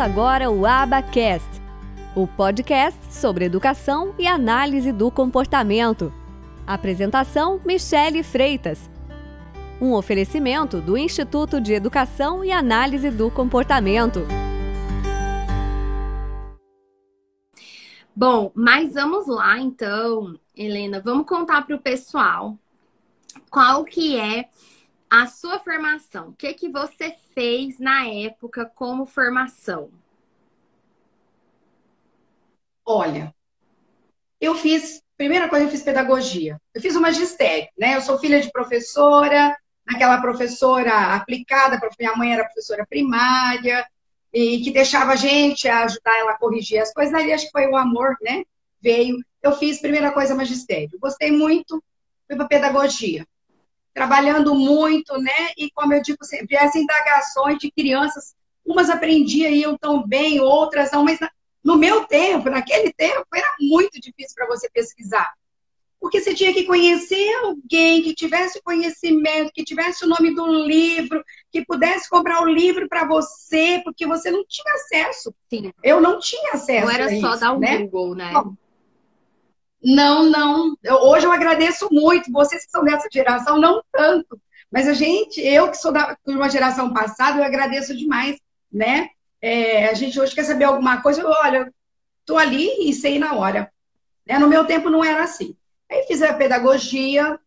Agora o Abacast, o podcast sobre educação e análise do comportamento. Apresentação: Michele Freitas. Um oferecimento do Instituto de Educação e Análise do Comportamento. Bom, mas vamos lá então, Helena, vamos contar para o pessoal qual que é a sua formação. O que que você fez na época como formação? Olha, eu fiz, primeira coisa, eu fiz pedagogia. Eu fiz o magistério, né? Eu sou filha de professora, aquela professora aplicada, minha mãe era professora primária, e que deixava a gente ajudar ela a corrigir as coisas. Ali acho que foi o amor, né? Veio. Eu fiz primeira coisa magistério. Gostei muito, fui para pedagogia. Trabalhando muito, né? E como eu digo sempre, as indagações de crianças, umas aprendiam iam tão bem, outras não, mas no meu tempo, naquele tempo, era muito difícil para você pesquisar. Porque você tinha que conhecer alguém que tivesse conhecimento, que tivesse o nome do livro, que pudesse comprar o livro para você, porque você não tinha acesso. Sim. Eu não tinha acesso. Não era só isso, dar um né? Google, né? Não, não. Eu, hoje eu agradeço muito. Vocês que são dessa geração, não tanto. Mas a gente, eu que sou de uma geração passada, eu agradeço demais, né? É, a gente hoje quer saber alguma coisa, eu, olha, tô ali e sei na hora. Né? No meu tempo não era assim. Aí fiz a pedagogia,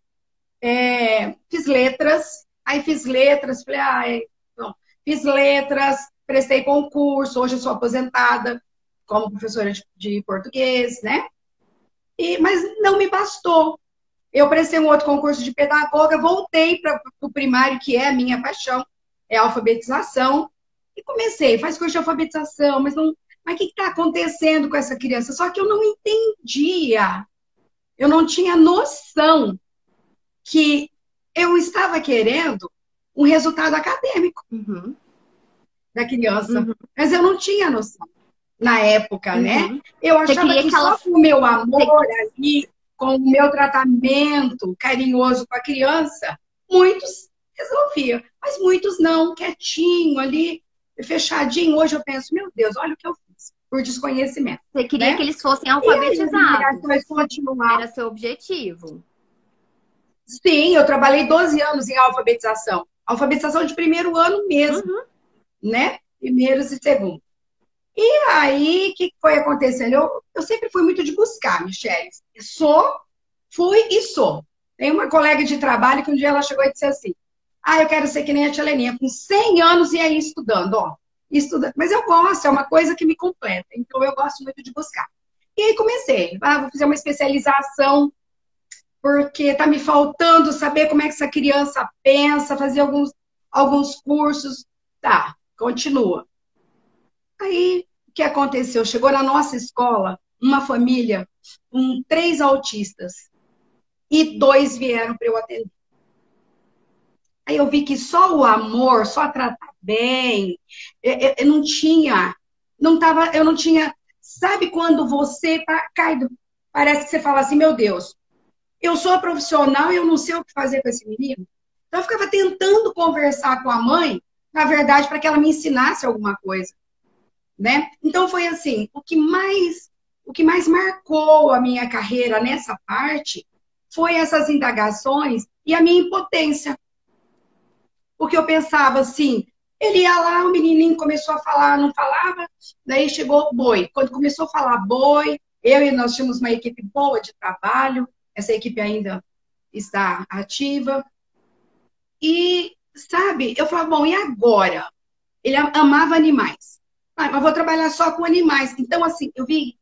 é, fiz letras, aí fiz letras, falei, ai, não. fiz letras, prestei concurso, hoje eu sou aposentada como professora de, de português, né? E, mas não me bastou. Eu prestei um outro concurso de pedagoga, voltei para o primário, que é a minha paixão, é a alfabetização, e comecei, faz curso de alfabetização, mas não. Mas o que está acontecendo com essa criança? Só que eu não entendia eu não tinha noção que eu estava querendo um resultado acadêmico Uhum. da criança. Uhum. Mas eu não tinha noção na época, né? Uhum. Eu Você achava que que ela- só com o meu amor ali, com o meu tratamento carinhoso com a criança, muitos resolviam. Mas muitos não, quietinho ali, fechadinho. Hoje eu penso, meu Deus, olha o que eu fiz, por desconhecimento. Você queria Né? que eles fossem alfabetizados. continuaram. Era seu objetivo. Sim, eu trabalhei 12 anos em alfabetização. Alfabetização de primeiro ano mesmo, Uhum. né? Primeiros e segundos. E aí, o que foi acontecendo? Eu, eu sempre fui muito de buscar, Michelle. Sou, fui e sou. Tem uma colega de trabalho que um dia ela chegou e disse assim: Ah, eu quero ser que nem a tia Leninha, com 100 anos e aí estudando, ó. Estudando. Mas eu gosto, é uma coisa que me completa. Então eu gosto muito de buscar. E aí comecei. Ah, vou fazer uma especialização porque tá me faltando saber como é que essa criança pensa, fazer alguns, alguns cursos. Tá, continua. Aí, o que aconteceu? Chegou na nossa escola uma família com três autistas e dois vieram para eu atender. Aí eu vi que só o amor, só tratar bem, eu, eu- eu não tinha, não tava, eu não tinha. Sabe quando você tá, cai do, parece que você fala assim, meu Deus, eu sou profissional e eu não sei o que fazer com esse menino. Então eu ficava tentando conversar com a mãe, na verdade, para que ela me ensinasse alguma coisa, né? Então foi assim, o que mais o que mais marcou a minha carreira nessa parte foi essas indagações e a minha impotência. Porque eu pensava assim, ele ia lá, o menininho começou a falar, não falava, daí chegou o boi. Quando começou a falar boi, eu e nós tínhamos uma equipe boa de trabalho, essa equipe ainda está ativa. E, sabe, eu falava, bom, e agora? Ele amava animais. Ah, mas vou trabalhar só com animais. Então, assim, eu vi,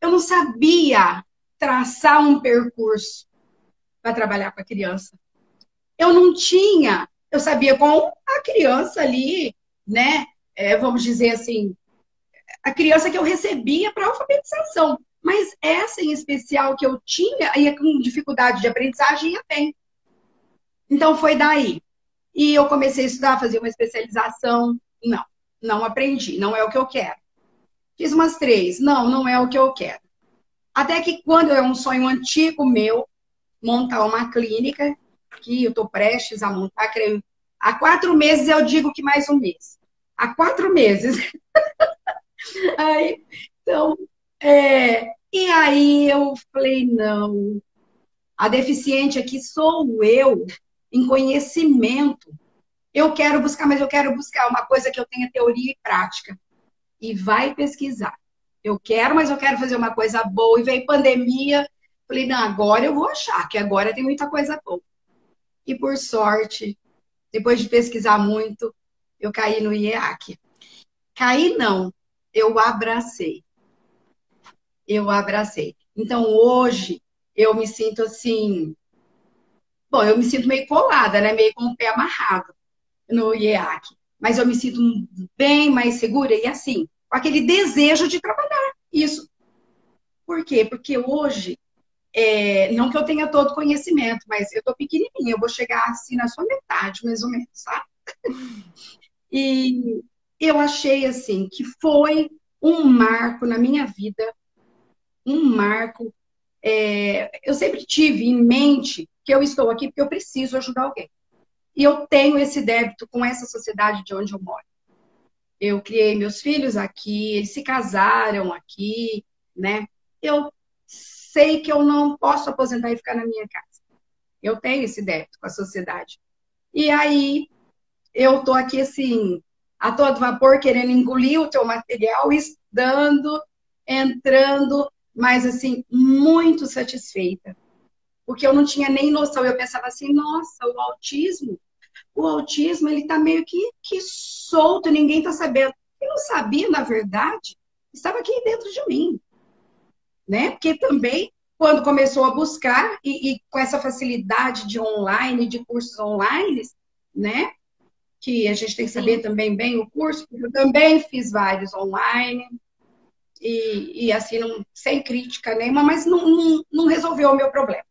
eu não sabia traçar um percurso para trabalhar com a criança. Eu não tinha, eu sabia com a criança ali, né? É, vamos dizer assim, a criança que eu recebia para alfabetização. Mas essa em especial que eu tinha, ia com dificuldade de aprendizagem, ia bem. Então foi daí. E eu comecei a estudar, fazer uma especialização. Não, não aprendi, não é o que eu quero. Fiz umas três, não, não é o que eu quero. Até que quando é um sonho antigo meu, montar uma clínica, que eu estou prestes a montar, creio. Há quatro meses eu digo que mais um mês. Há quatro meses Aí, então, é, e aí eu falei, não, a deficiente aqui sou eu, em conhecimento. Eu quero buscar, mas eu quero buscar uma coisa que eu tenha teoria e prática. E vai pesquisar. Eu quero, mas eu quero fazer uma coisa boa. E veio pandemia. Falei, não, agora eu vou achar, que agora tem muita coisa boa. E por sorte, depois de pesquisar muito, eu caí no IEAC. Caí não, eu abracei. Eu abracei. Então hoje eu me sinto assim, bom, eu me sinto meio colada, né? Meio com o pé amarrado no IEAC. Mas eu me sinto bem mais segura e assim, com aquele desejo de trabalhar. Isso. Por quê? Porque hoje, é, não que eu tenha todo conhecimento, mas eu tô pequenininha, eu vou chegar assim na sua metade, mais ou menos, sabe? E eu achei assim que foi um marco na minha vida, um marco. É, eu sempre tive em mente que eu estou aqui porque eu preciso ajudar alguém. E eu tenho esse débito com essa sociedade de onde eu moro. Eu criei meus filhos aqui, eles se casaram aqui, né? Eu sei que eu não posso aposentar e ficar na minha casa. Eu tenho esse débito com a sociedade. E aí eu tô aqui assim, a todo vapor, querendo engolir o teu material, estudando, entrando, mas assim, muito satisfeita. Porque eu não tinha nem noção, eu pensava assim, nossa, o autismo, o autismo, ele tá meio que, que solto, ninguém tá sabendo. Eu não sabia, na verdade, estava aqui dentro de mim. Né? Porque também, quando começou a buscar, e, e com essa facilidade de online, de cursos online, né? que a gente tem que saber Sim. também bem o curso, porque eu também fiz vários online, e, e assim, não, sem crítica nenhuma, mas não, não, não resolveu o meu problema.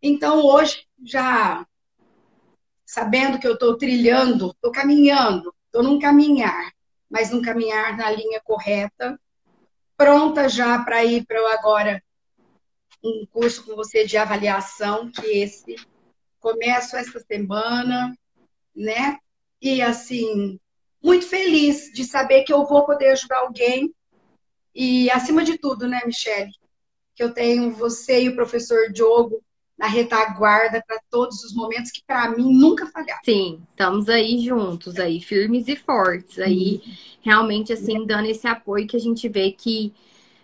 Então, hoje, já sabendo que eu estou trilhando, estou caminhando, estou num caminhar, mas num caminhar na linha correta, pronta já para ir para agora um curso com você de avaliação, que esse começo esta semana, né? E assim, muito feliz de saber que eu vou poder ajudar alguém. E acima de tudo, né, Michele? Que eu tenho você e o professor Diogo na retaguarda para todos os momentos que para mim nunca falharam. Sim, estamos aí juntos, aí firmes e fortes, aí uhum. realmente assim dando esse apoio que a gente vê que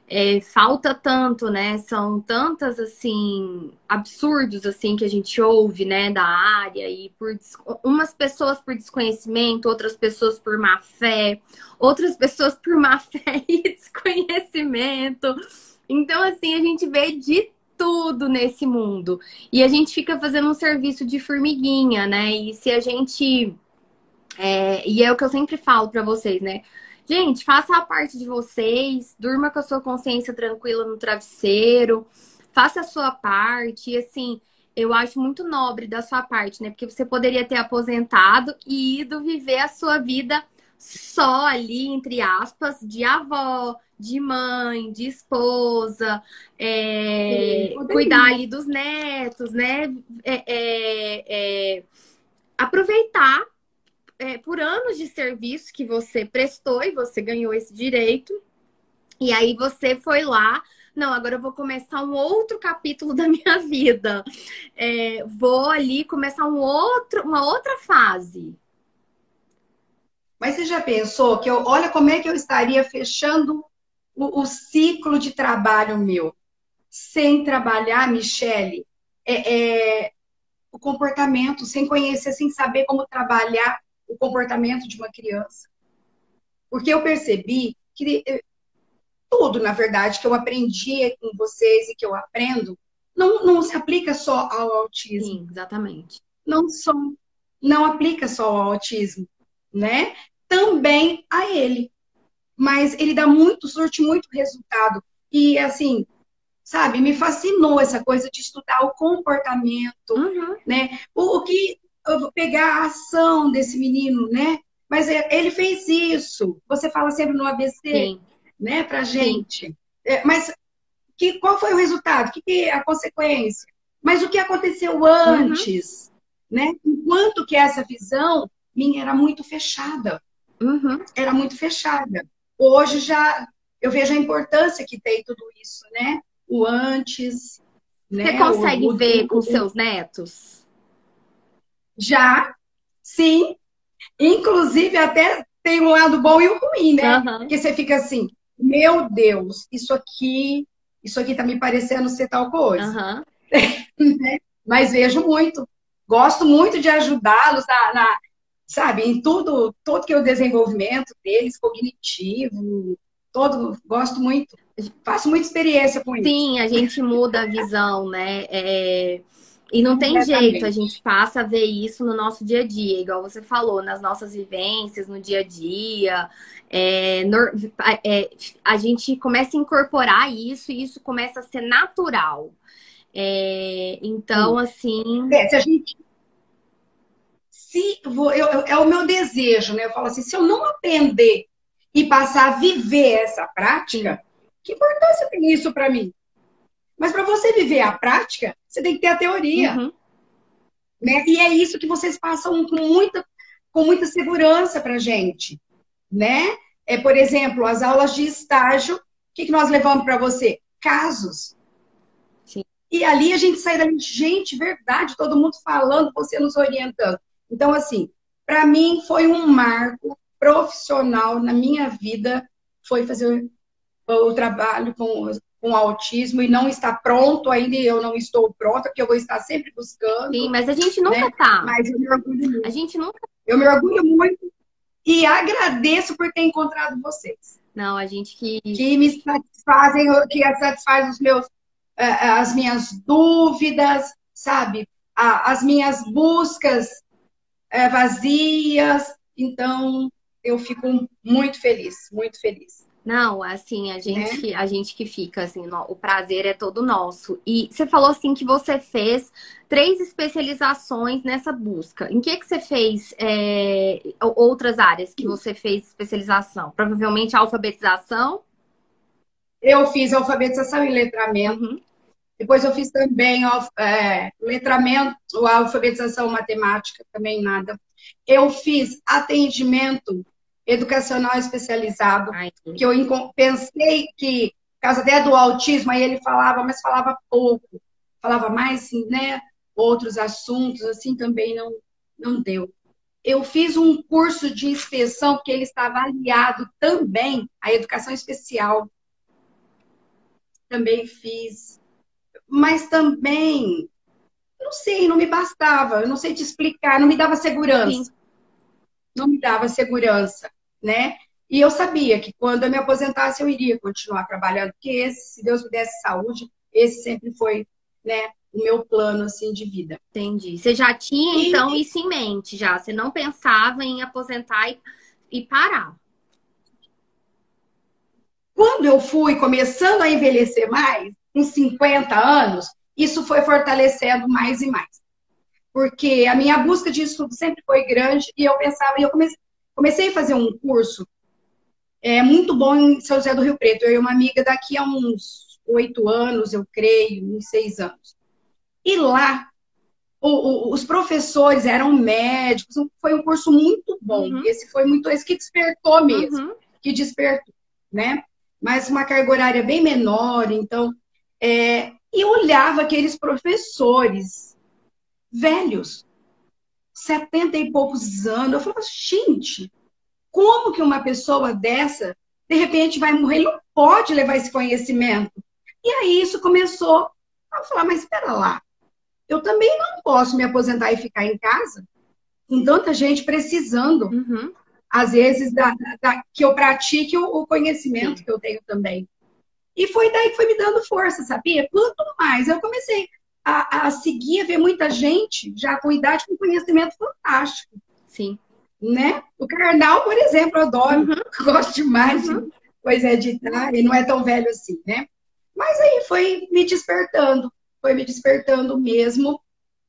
é, falta tanto, né? São tantas assim absurdos assim que a gente ouve, né, da área e por umas pessoas por desconhecimento, outras pessoas por má fé, outras pessoas por má fé e desconhecimento. Então assim, a gente vê de tudo nesse mundo. E a gente fica fazendo um serviço de formiguinha, né? E se a gente é, e é o que eu sempre falo para vocês, né? Gente, faça a parte de vocês, durma com a sua consciência tranquila no travesseiro, faça a sua parte, e assim, eu acho muito nobre da sua parte, né? Porque você poderia ter aposentado e ido viver a sua vida só ali, entre aspas, de avó, de mãe, de esposa, é, cuidar ali dos netos, né? É, é, é aproveitar é, por anos de serviço que você prestou e você ganhou esse direito. E aí você foi lá, não, agora eu vou começar um outro capítulo da minha vida. É, vou ali começar um outro, uma outra fase. Mas você já pensou que eu, olha como é que eu estaria fechando o, o ciclo de trabalho meu? Sem trabalhar, Michele, é, é, o comportamento, sem conhecer, sem saber como trabalhar o comportamento de uma criança. Porque eu percebi que eh, tudo, na verdade, que eu aprendi com vocês e que eu aprendo, não, não se aplica só ao autismo. Sim, exatamente. Não só, não aplica só ao autismo, né? Também a ele. Mas ele dá muito, surte muito resultado. E assim, sabe, me fascinou essa coisa de estudar o comportamento, uhum. né? O, o que eu vou pegar a ação desse menino, né? Mas é, ele fez isso. Você fala sempre no ABC, Sim. né, pra gente. É, mas que, qual foi o resultado? Que, que a consequência? Mas o que aconteceu antes, uhum. né? Enquanto que essa visão minha era muito fechada. Uhum. Era muito fechada. hoje já eu vejo a importância que tem tudo isso, né? O antes. Você né? consegue o, o, ver o, com seus netos? Já, sim. Inclusive, até tem um lado bom e o ruim, né? Uhum. Porque você fica assim, meu Deus, isso aqui, isso aqui tá me parecendo ser tal coisa. Uhum. Mas vejo muito. Gosto muito de ajudá-los na, na, sabe, em tudo, todo que é o desenvolvimento deles, cognitivo, todo, gosto muito. Faço muita experiência com isso. Sim, a gente muda a visão, né? É... E não tem Completamente. jeito, a gente passa a ver isso no nosso dia a dia, igual você falou, nas nossas vivências, no dia a dia. É, nor- é, a gente começa a incorporar isso e isso começa a ser natural. É, então, assim. É, se a gente. Se, vou- eu- eu- é o meu desejo, né? Eu falo assim: se eu não aprender e passar a viver essa prática, que importância tem isso para mim? Mas para você viver a prática, você tem que ter a teoria. Uhum. né? E é isso que vocês passam com muita, com muita segurança para gente, né? É, por exemplo, as aulas de estágio, o que, que nós levamos para você? Casos. Sim. E ali a gente sai dali, gente, verdade, todo mundo falando, você nos orientando. Então, assim, para mim foi um marco profissional na minha vida, foi fazer o, trabalho com, com autismo e não está pronto ainda, e eu não estou pronta, porque eu vou estar sempre buscando. Sim, mas a gente nunca Né? tá. Mas eu me orgulho muito. A gente nunca. Eu me orgulho muito e agradeço por ter encontrado vocês, Não, a gente que. que me satisfazem, que satisfazem os meus, eh, as minhas dúvidas, sabe? As minhas buscas eh, vazias. Então, eu fico muito feliz, muito feliz. Não, assim, a gente, a gente que fica, assim, o prazer é todo nosso. E você falou, assim, que você fez três especializações nessa busca. Em que que você fez é, ou- outras áreas que você fez especialização? Provavelmente alfabetização? Eu fiz alfabetização e letramento. Uhum. Depois eu fiz também é, letramento, alfabetização matemática, também nada. Eu fiz atendimento educacional especializado, Ai, que eu enco- pensei que, por causa até do autismo, aí ele falava, mas falava pouco. Falava mais, né, outros assuntos, assim, também não, não deu. Eu fiz um curso de inspeção, porque ele estava aliado também à educação especial. Também fiz mas também, não sei, não me bastava, eu não sei te explicar, não me dava segurança. Sim. Não me dava segurança, né? E eu sabia que quando eu me aposentasse eu iria continuar trabalhando, porque esse, se Deus me desse saúde, esse sempre foi, né, o meu plano assim de vida. Entendi. Você já tinha, E- então, isso em mente já? Você não pensava em aposentar e, e parar? Quando eu fui começando a envelhecer mais, com 50 anos, isso foi fortalecendo mais e mais. Porque a minha busca de estudo sempre foi grande e eu pensava, e eu comecei, comecei a fazer um curso é, muito bom em São José do Rio Preto. Eu e uma amiga daqui a uns oito anos, eu creio, uns seis anos. E lá, o- o- os professores eram médicos, foi um curso muito bom. Uhum. Esse foi muito, esse que despertou mesmo Uhum. que despertou, né? Mas uma carga horária bem menor, então. É, e olhava aqueles professores velhos, 70 e poucos anos. Eu falava, gente, como que uma pessoa dessa, de repente, vai morrer? Ele não pode levar esse conhecimento. E aí isso começou a falar, mas espera lá, eu também não posso me aposentar e ficar em casa, com tanta gente precisando Uhum. às vezes, da, da- que eu pratique o, o conhecimento que eu tenho também. E foi daí que foi me dando força, sabia? Quanto mais eu comecei a, a seguir, a ver muita gente já com idade com conhecimento fantástico, Sim. né? O Karnal, por exemplo, eu adoro, Uhum. gosto demais Uhum. de coisa editar, ele não é tão velho assim, né? Mas aí foi me despertando, foi me despertando mesmo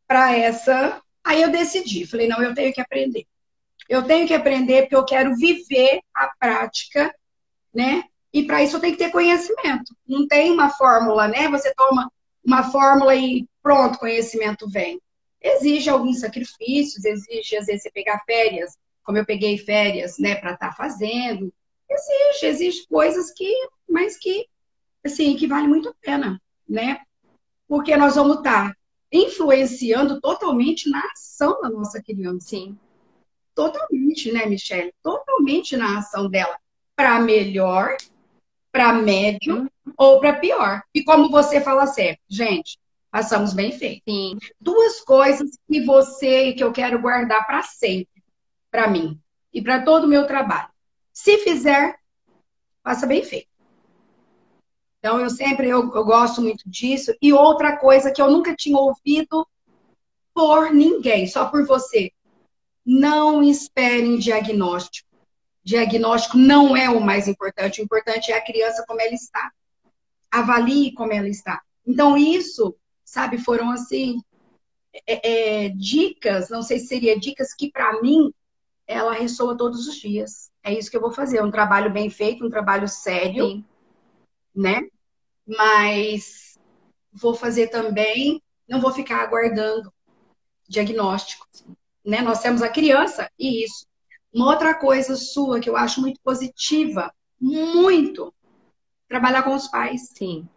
para essa. Aí eu decidi, falei, não, eu tenho que aprender. Eu tenho que aprender porque eu quero viver a prática, né? E para isso tenho que ter conhecimento. Não tem uma fórmula, né? Você toma uma fórmula e pronto, conhecimento vem. Exige alguns sacrifícios, exige às vezes você pegar férias, como eu peguei férias, né, para estar fazendo, Existe, existe coisas que, mas que, assim, que vale muito a pena, né? Porque nós vamos estar influenciando totalmente na ação da nossa criança. Sim. Totalmente, né, Michelle? Totalmente na ação dela. Para melhor, para médio uhum. ou para pior. E como você fala certo, gente, façamos bem feito. Sim. Duas coisas que você que eu quero guardar para sempre, para mim e para todo o meu trabalho. Se fizer, faça bem feito. Então, eu sempre eu, eu gosto muito disso. E outra coisa que eu nunca tinha ouvido por ninguém, só por você. Não esperem diagnóstico. Diagnóstico não é o mais importante. O importante é a criança como ela está. Avalie como ela está. Então, isso, sabe, foram assim, é, é, dicas, não sei se seria dicas que para mim ela ressoa todos os dias. É isso que eu vou fazer, um trabalho bem feito, um trabalho sério, Sim. né? mas vou fazer também, não vou ficar aguardando diagnóstico. Né? Nós temos a criança e isso. Uma outra coisa sua que eu acho muito positiva, muito, trabalhar com os pais. Sim.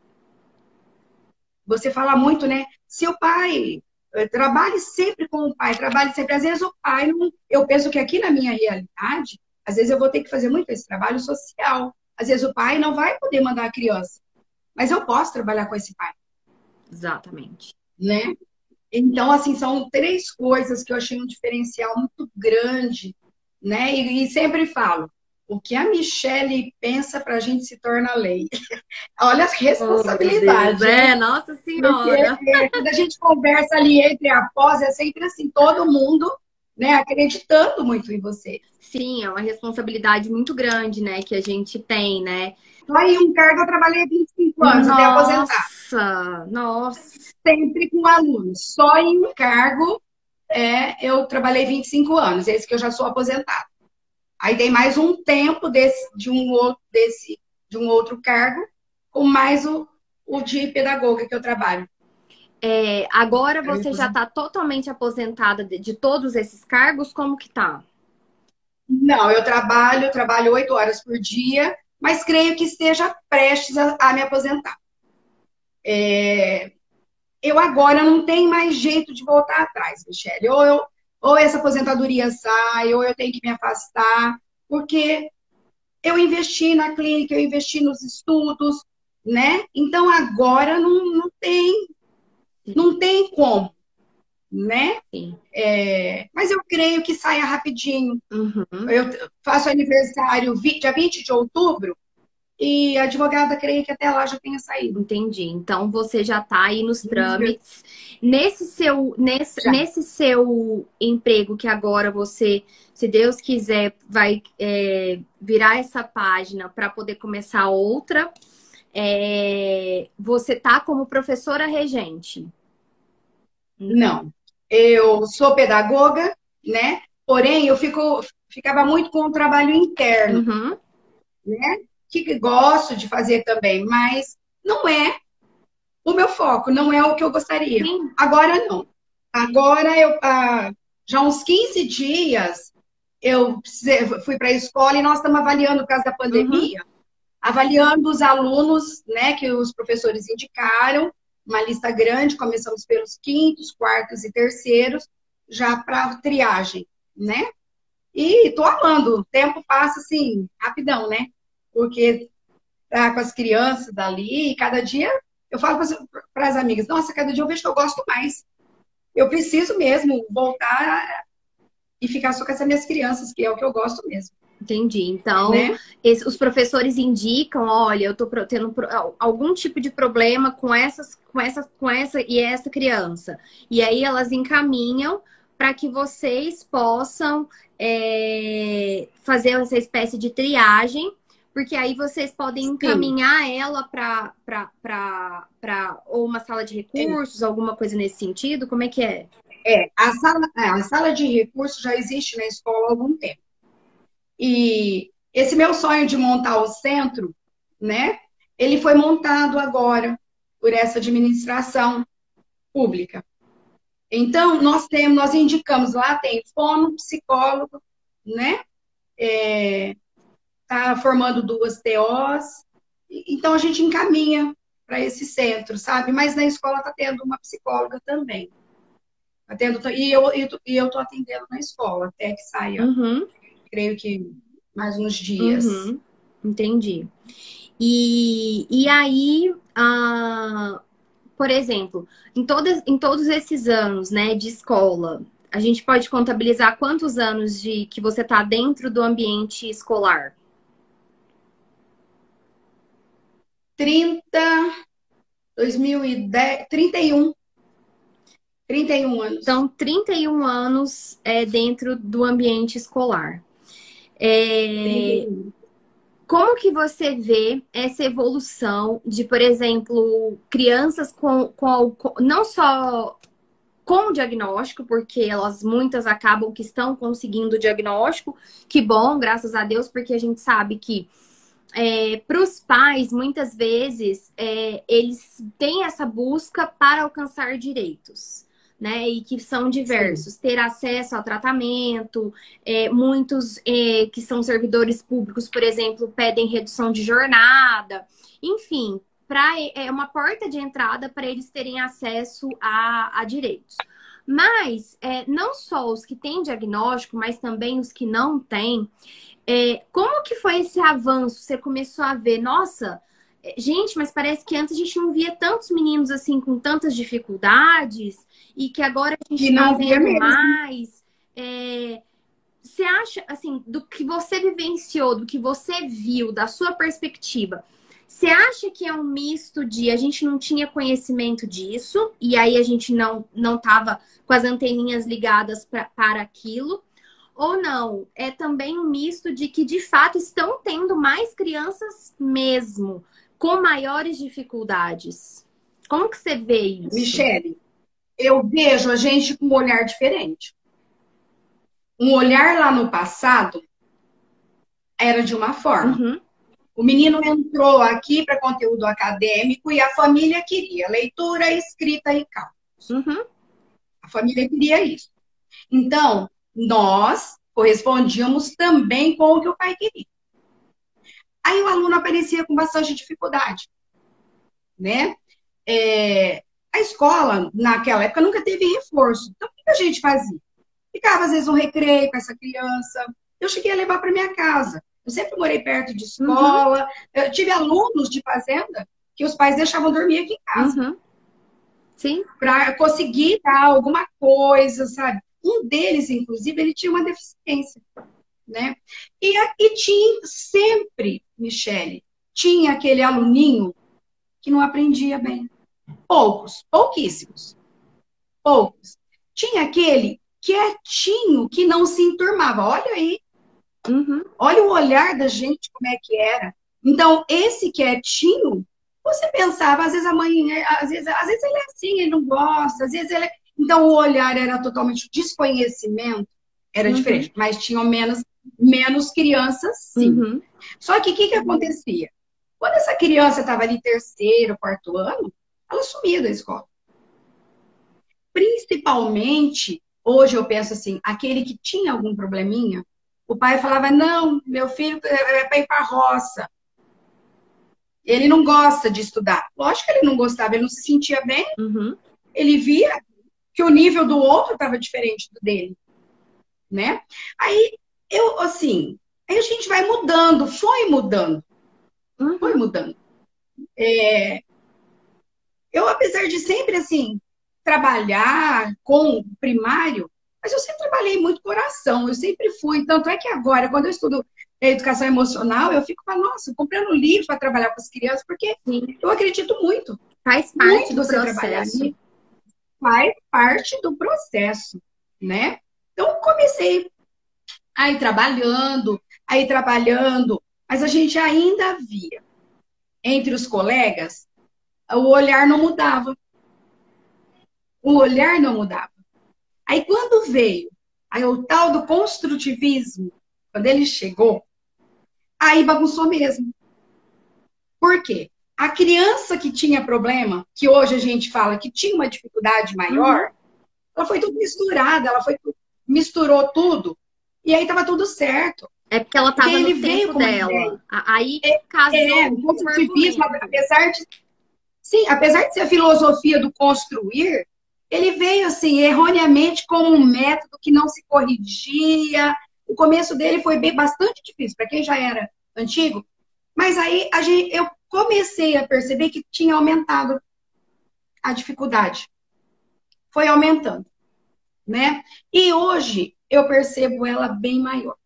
Você fala muito, né? Seu pai, eh, trabalhe sempre com o pai, trabalhe sempre. Às vezes o pai não. Eu penso que aqui na minha realidade, às vezes eu vou ter que fazer muito esse trabalho social. Às vezes o pai não vai poder mandar a criança mas eu posso trabalhar com esse pai. Exatamente. Né? Então, assim, são três coisas que eu achei um diferencial muito grande, né? E, e sempre falo, o que a Michelle pensa para a gente se torna lei. Olha as responsabilidades. Oh, é, nossa senhora. Porque, é, quando a gente conversa ali entre a pós, é sempre assim, todo mundo né, acreditando muito em você. Sim, é uma responsabilidade muito grande, né, que a gente tem, né? Só em um cargo eu trabalhei 25 anos nossa, até aposentar. Nossa, nossa. Sempre com alunos. Só em um cargo é, eu trabalhei 25 anos, esse que eu já sou aposentado. Aí tem mais um tempo desse, de, um outro, desse, de um outro cargo, com mais o, o de pedagoga que eu trabalho. É, agora você já está totalmente aposentada de, de, todos esses cargos? Como que tá? Não, eu trabalho, trabalho oito horas por dia, mas creio que esteja prestes a, a me aposentar. É, eu agora não tenho mais jeito de voltar atrás, Michelle. Ou, eu, ou essa aposentadoria sai, ou eu tenho que me afastar, porque eu investi na clínica, eu investi nos estudos, né? Então agora não, não tem, não tem como né? É, mas eu creio que saia rapidinho. Uhum. Eu faço aniversário dia 20 de outubro e a advogada creio que até lá já tenha saído. Entendi. Então você já está aí nos trâmites. Nesse seu, nesse, nesse seu emprego que agora você, se Deus quiser, vai é, virar essa página para poder começar outra. É, você tá como professora regente? Não eu sou pedagoga, né? Porém, eu fico, ficava muito com o trabalho interno, uhum. né? Que gosto de fazer também, mas não é o meu foco, não é o que eu gostaria. Sim. Agora não. Agora eu ah, já uns 15 dias eu fui para a escola e nós estamos avaliando por causa da pandemia, uhum. avaliando os alunos, né, que os professores indicaram uma lista grande, começamos pelos quintos, quartos e terceiros, já para triagem, né? E tô amando, o tempo passa assim, rapidão, né? Porque tá com as crianças dali, e cada dia eu falo para as amigas, nossa, cada dia eu vejo que eu gosto mais. Eu preciso mesmo voltar e ficar só com essas minhas crianças, que é o que eu gosto mesmo. Entendi. Então, né? esse, os professores indicam, olha, eu estou tendo algum tipo de problema com essas, com essa, com essa e essa criança. E aí elas encaminham para que vocês possam é, fazer essa espécie de triagem, porque aí vocês podem encaminhar Sim. ela para ou uma sala de recursos, é. alguma coisa nesse sentido. Como é que é? É, a sala, é, a sala de recursos já existe na escola há algum tempo. E esse meu sonho de montar o centro, né? Ele foi montado agora por essa administração pública. Então, nós temos, nós indicamos lá, tem fono, psicólogo, né? É, está formando duas TOs. Então a gente encaminha para esse centro, sabe? Mas na escola está tendo uma psicóloga também. Tá tendo, e eu e eu estou atendendo na escola até que saia. Uhum. Creio que mais uns dias. Uhum. Entendi. E, e aí, ah, por exemplo, em, todas, em todos esses anos né, de escola, a gente pode contabilizar quantos anos de que você está dentro do ambiente escolar? 30, 2010, 31. 31 anos. Então, 31 anos é, dentro do ambiente escolar. É, como que você vê essa evolução de, por exemplo, crianças com, com, com não só com diagnóstico, porque elas muitas acabam que estão conseguindo o diagnóstico, que bom, graças a Deus, porque a gente sabe que é, para os pais, muitas vezes, é, eles têm essa busca para alcançar direitos. Né, e que são diversos. Sim. Ter acesso ao tratamento, é, muitos é, que são servidores públicos, por exemplo, pedem redução de jornada, enfim, pra, é uma porta de entrada para eles terem acesso a, a direitos. Mas é, não só os que têm diagnóstico, mas também os que não têm, é, como que foi esse avanço? Você começou a ver, nossa, é, gente, mas parece que antes a gente não via tantos meninos assim com tantas dificuldades e que agora a gente está vendo mais. É, você acha, assim, do que você vivenciou, do que você viu, da sua perspectiva, você acha que é um misto de a gente não tinha conhecimento disso e aí a gente não não estava com as anteninhas ligadas pra, para aquilo? Ou não, é também um misto de que de fato estão tendo mais crianças mesmo, com maiores dificuldades. Como que você vê isso? Michele, eu vejo a gente com um olhar diferente. Um olhar lá no passado era de uma forma. Uhum. O menino entrou aqui para conteúdo acadêmico e a família queria leitura, escrita e cálculos. Uhum. A família queria isso. Então, nós correspondíamos também com o que o pai queria. Aí o aluno aparecia com bastante dificuldade, né? É, a escola, naquela época, nunca teve reforço. Então, o que a gente fazia? Ficava, às vezes, um recreio com essa criança. Eu cheguei a levar para minha casa. Eu sempre morei perto de escola. Uhum. Eu tive alunos de fazenda que os pais deixavam dormir aqui em casa. Uhum. Sim. Para conseguir dar alguma coisa, sabe? Um deles, inclusive, ele tinha uma deficiência, né? E, e tinha sempre, Michele, tinha aquele aluninho que não aprendia bem. Poucos, pouquíssimos. Poucos. Tinha aquele quietinho que não se enturmava. Olha aí. Uhum. Olha o olhar da gente, como é que era. Então, esse quietinho, você pensava, às vezes a mãe, às vezes, às vezes ele é assim, ele não gosta, às vezes ele é... Então, o olhar era totalmente desconhecimento, era uhum. diferente, mas tinham menos, menos crianças, sim. Uhum. Só que o que, que acontecia? Quando essa criança estava ali terceiro, quarto ano, ela sumia da escola. Principalmente, hoje eu penso assim, aquele que tinha algum probleminha, o pai falava, não, meu filho é para ir para a roça. Ele não gosta de estudar. Lógico que ele não gostava, ele não se sentia bem. Uhum. Ele via que o nível do outro estava diferente do dele, né? Aí eu assim, aí a gente vai mudando, foi mudando, uhum. foi mudando. É, eu apesar de sempre assim trabalhar com primário, mas eu sempre trabalhei muito coração, eu sempre fui. Tanto é que agora, quando eu estudo educação emocional, eu fico falando, nossa, comprando livro para trabalhar com as crianças, porque Sim. eu acredito muito. Faz parte muito do processo faz parte do processo, né? Então, comecei aí trabalhando, aí trabalhando, mas a gente ainda via entre os colegas, o olhar não mudava. O olhar não mudava. Aí, quando veio aí, o tal do construtivismo, quando ele chegou, aí bagunçou mesmo. Por quê? A criança que tinha problema, que hoje a gente fala que tinha uma dificuldade maior, uhum. ela foi tudo misturada, ela foi misturou tudo e aí estava tudo certo. É porque ela estava no tempo veio dela. Aí é, casou é, o construtivismo, apesar de sim, apesar de ser a filosofia do construir, ele veio assim erroneamente como um método que não se corrigia. O começo dele foi bem bastante difícil para quem já era antigo, mas aí a gente, eu comecei a perceber que tinha aumentado a dificuldade. Foi aumentando, né? E hoje eu percebo ela bem maior.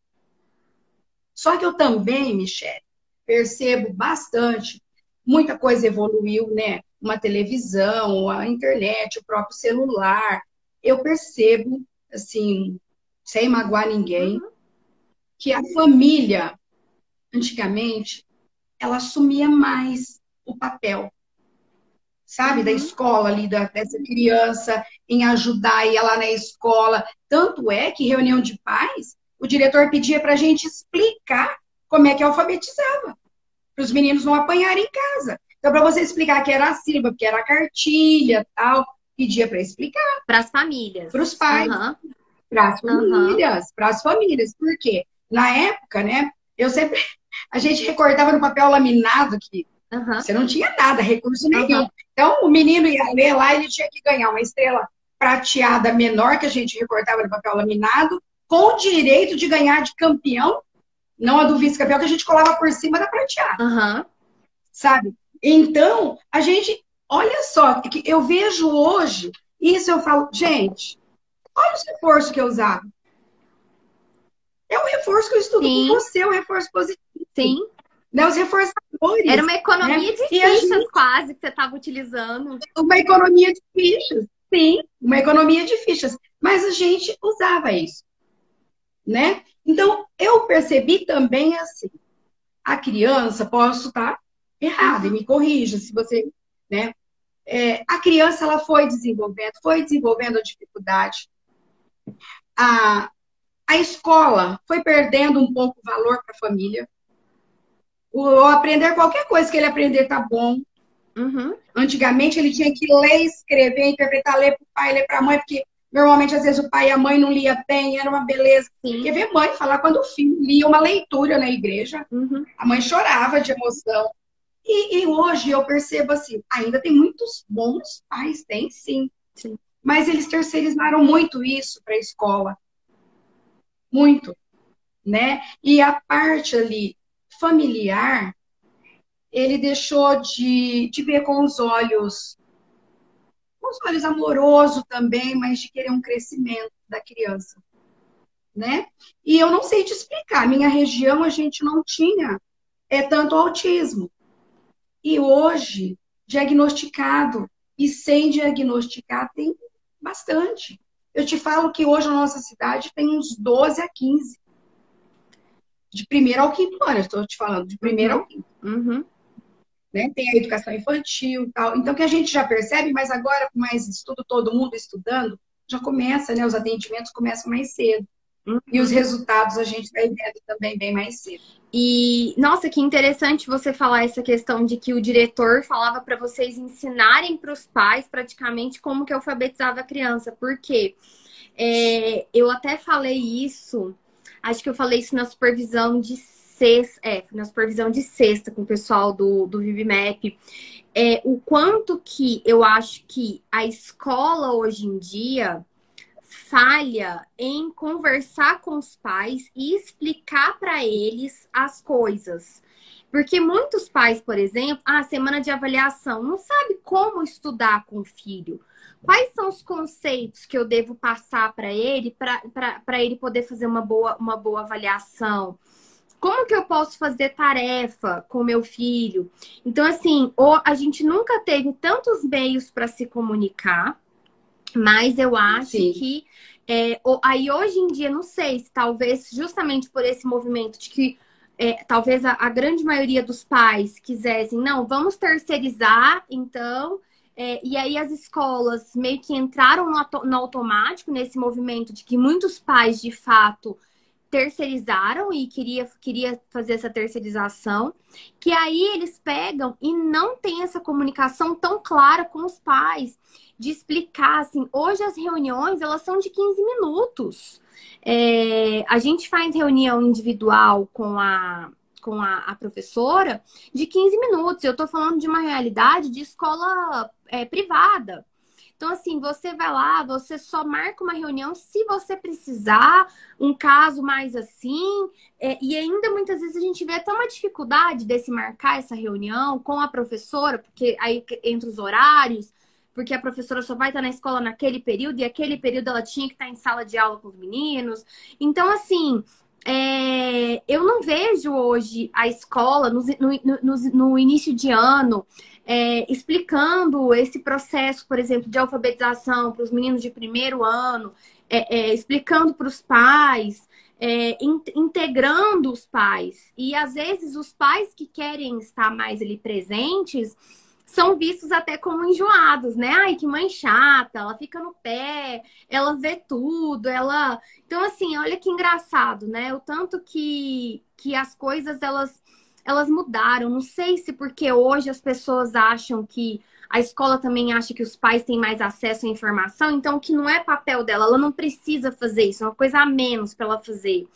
Só que eu também, Michelle, percebo bastante, muita coisa evoluiu, né? Uma televisão, a internet, o próprio celular. Eu percebo, assim, sem magoar ninguém, uhum. que a família, antigamente, ela assumia mais o papel sabe, uhum. da escola ali, da, dessa criança, em ajudar ela lá na escola. Tanto é que reunião de pais, o diretor pedia para a gente explicar como é que alfabetizava, para os meninos não apanharem em casa. Então, para você explicar que era a sílaba, que era a cartilha, tal, pedia para explicar. Para as famílias. Para os pais. Uhum. Para as famílias. Uhum. Para as famílias. Por quê? Na época, né, eu sempre. A gente recordava no papel laminado que Uhum. Você não tinha nada, recurso nenhum. Uhum. Então, o menino ia ler lá, ele tinha que ganhar uma estrela prateada menor, que a gente recortava no papel laminado, com o direito de ganhar de campeão, não a do vice-campeão, que a gente colava por cima da prateada. Uhum. Sabe? Então, a gente, olha só, que eu vejo hoje, isso eu falo, gente, olha os reforços que eu usava. É um reforço que eu estudo Sim. com você, é um reforço positivo. Sim né, os reforçadores. Era uma economia né? de fichas gente... quase que você estava utilizando. Uma economia de fichas, sim, uma economia de fichas. Mas a gente usava isso, né? Então, eu percebi também assim, a criança, posso estar errada, e me corrija se você, né? É, a criança, ela foi desenvolvendo, foi desenvolvendo a dificuldade. A, a escola foi perdendo um pouco o valor para a família o aprender qualquer coisa que ele aprender tá bom. Uhum. Antigamente ele tinha que ler, escrever, interpretar, ler para o pai, ler para a mãe, porque normalmente às vezes o pai e a mãe não lia bem, era uma beleza. Sim. Porque ver mãe falar quando o filho lia uma leitura na igreja, uhum. a mãe chorava de emoção. E, e, hoje eu percebo assim, ainda tem muitos bons pais, tem sim. sim. Mas eles terceirizaram muito isso para a escola. Muito. Né? E a parte ali familiar, ele deixou de, de ver com os olhos, com os olhos amorosos também, mas de querer um crescimento da criança, né? E eu não sei te explicar, minha região a gente não tinha é tanto autismo. E hoje, diagnosticado e sem diagnosticar tem bastante. Eu te falo que hoje na nossa cidade tem uns 12 a 15 de primeiro ao quinto ano, eu estou te falando, de primeiro uhum. ao quinto. Uhum. Né? Tem a educação infantil tal. Então, que a gente já percebe, mas agora com mais estudo, todo mundo estudando, já começa, né? Os atendimentos começam mais cedo. Uhum. E os resultados a gente vai vendo também bem mais cedo. E, nossa, que interessante você falar essa questão de que o diretor falava para vocês ensinarem para os pais praticamente como que alfabetizava a criança. Porque é, eu até falei isso Acho que eu falei isso na supervisão de sexta, é, na supervisão de sexta com o pessoal do, do VivMap. É, o quanto que eu acho que a escola hoje em dia falha em conversar com os pais e explicar para eles as coisas. Porque muitos pais, por exemplo, ah, semana de avaliação, não sabe como estudar com o filho. Quais são os conceitos que eu devo passar para ele para ele poder fazer uma boa, uma boa avaliação? Como que eu posso fazer tarefa com meu filho? Então, assim, a gente nunca teve tantos meios para se comunicar, mas eu acho Sim. que é, aí hoje em dia, não sei se talvez justamente por esse movimento de que é, talvez a, a, grande maioria dos pais quisessem, não, vamos terceirizar, então, é, e aí as escolas meio que entraram no, no automático nesse movimento de que muitos pais, de fato, terceirizaram e queria, queria fazer essa terceirização, que aí eles pegam e não tem essa comunicação tão clara com os pais, de explicar, assim, hoje as reuniões, elas são de 15 minutos. é, a gente faz reunião individual com a, com a, a, professora de 15 minutos. Eu estou falando de uma realidade de escola é, privada. Então, assim, você vai lá, você só marca uma reunião se você precisar, um caso mais assim. É, e ainda muitas vezes a gente vê até uma dificuldade desse marcar essa reunião com a professora, porque aí entre os horários, porque a professora só vai estar na escola naquele período, e aquele período ela tinha que estar em sala de aula com os meninos. Então, assim, é, eu não vejo hoje a escola no, no, no, no início de ano é, explicando esse processo, por exemplo, de alfabetização para os meninos de primeiro ano, é, é explicando para os pais, é, in, integrando os pais. E às vezes os pais que querem estar mais ali presentes são vistos até como enjoados, né? Ai, que mãe chata, ela fica no pé, ela vê tudo, ela. Então, assim, olha que engraçado, né? O tanto que, que as coisas elas elas mudaram. Não sei se porque hoje as pessoas acham que a escola também acha que os pais têm mais acesso à informação, então que não é papel dela, ela não precisa fazer isso, é uma coisa a menos para ela fazer.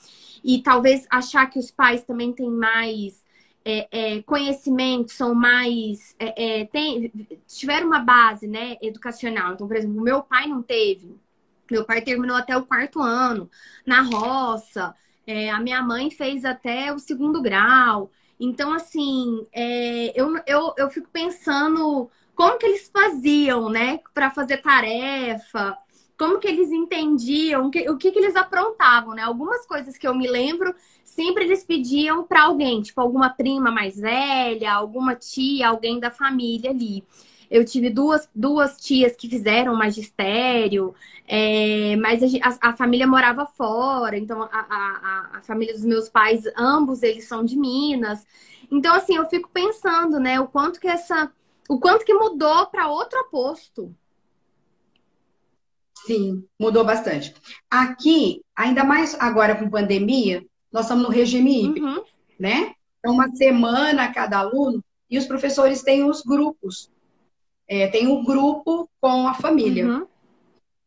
E talvez achar que os pais também têm mais é, é, conhecimento, são mais. É, é tem, tiveram uma base né, educacional. Então, por exemplo, meu pai não teve. Meu pai terminou até o quarto ano na roça. É, a minha mãe fez até o segundo grau. Então, assim, é, eu, eu, eu fico pensando como que eles faziam, né, para fazer tarefa, como que eles entendiam, o que, o que, que eles aprontavam, né? Algumas coisas que eu me lembro, sempre eles pediam para alguém, tipo alguma prima mais velha, alguma tia, alguém da família ali. Eu tive duas, duas tias que fizeram magistério, é, mas a, a, família morava fora, então a, a, a, família dos meus pais, ambos eles são de Minas. Então, assim, eu fico pensando, né, o quanto que essa. O quanto que mudou para outro aposto. Sim, mudou bastante. Aqui, ainda mais agora com pandemia, nós estamos no regime híbrido, uhum. né? Então, uma semana a cada aluno, e os professores têm os grupos é, tem um grupo com a família. Uhum.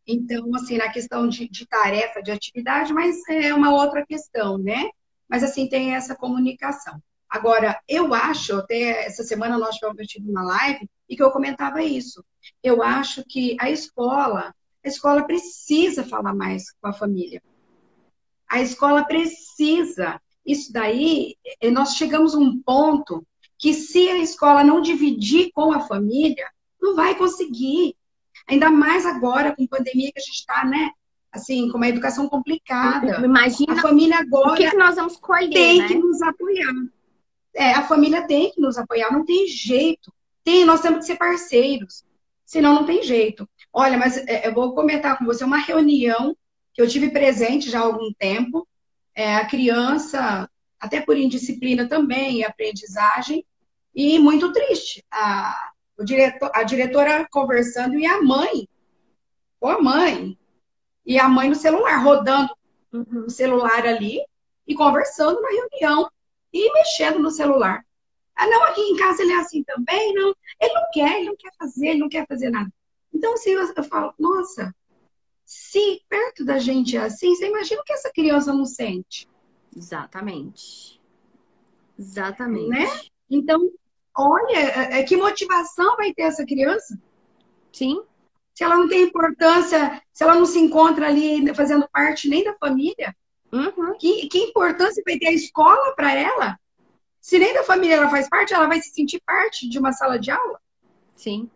Então, assim, na questão de, de, tarefa, de atividade, mas é uma outra questão, né? Mas, assim, tem essa comunicação. Agora, eu acho, até essa semana nós tivemos uma live e que eu comentava isso. Eu acho que a escola, a escola precisa falar mais com a família. A escola precisa. Isso daí, eh, nós chegamos a um ponto que se a escola não dividir com a família, não vai conseguir. Ainda mais agora, com pandemia que a gente está, né? Assim, com uma educação complicada. Imagina a família agora o que, que nós vamos colher, tem né? que nos apoiar. É, a família tem que nos apoiar, não tem jeito. Tem, nós temos que ser parceiros, senão não tem jeito. Olha, mas é, eu vou comentar com você uma reunião que eu tive presente já há algum tempo. É, a criança, até por indisciplina também, e aprendizagem, e muito triste. A, o diretor, a diretora conversando e a mãe, ou a mãe, e a mãe no celular, rodando uhum. o celular ali e conversando na reunião e mexendo no celular. Ah, não, aqui em casa ele é assim também, não. Ele não quer, ele não quer fazer, ele não quer fazer nada. Então, assim, eu, eu falo, nossa, se perto da gente é assim, você imagina o que essa criança não sente. Exatamente. Exatamente. Né? Então, Olha, é, é, que motivação vai ter essa criança? Sim. Se ela não tem importância, se ela não se encontra ali fazendo parte nem da família, uhum. que, que importância vai ter a escola para ela? Se nem da família ela faz parte, ela vai se sentir parte de uma sala de aula? Sim.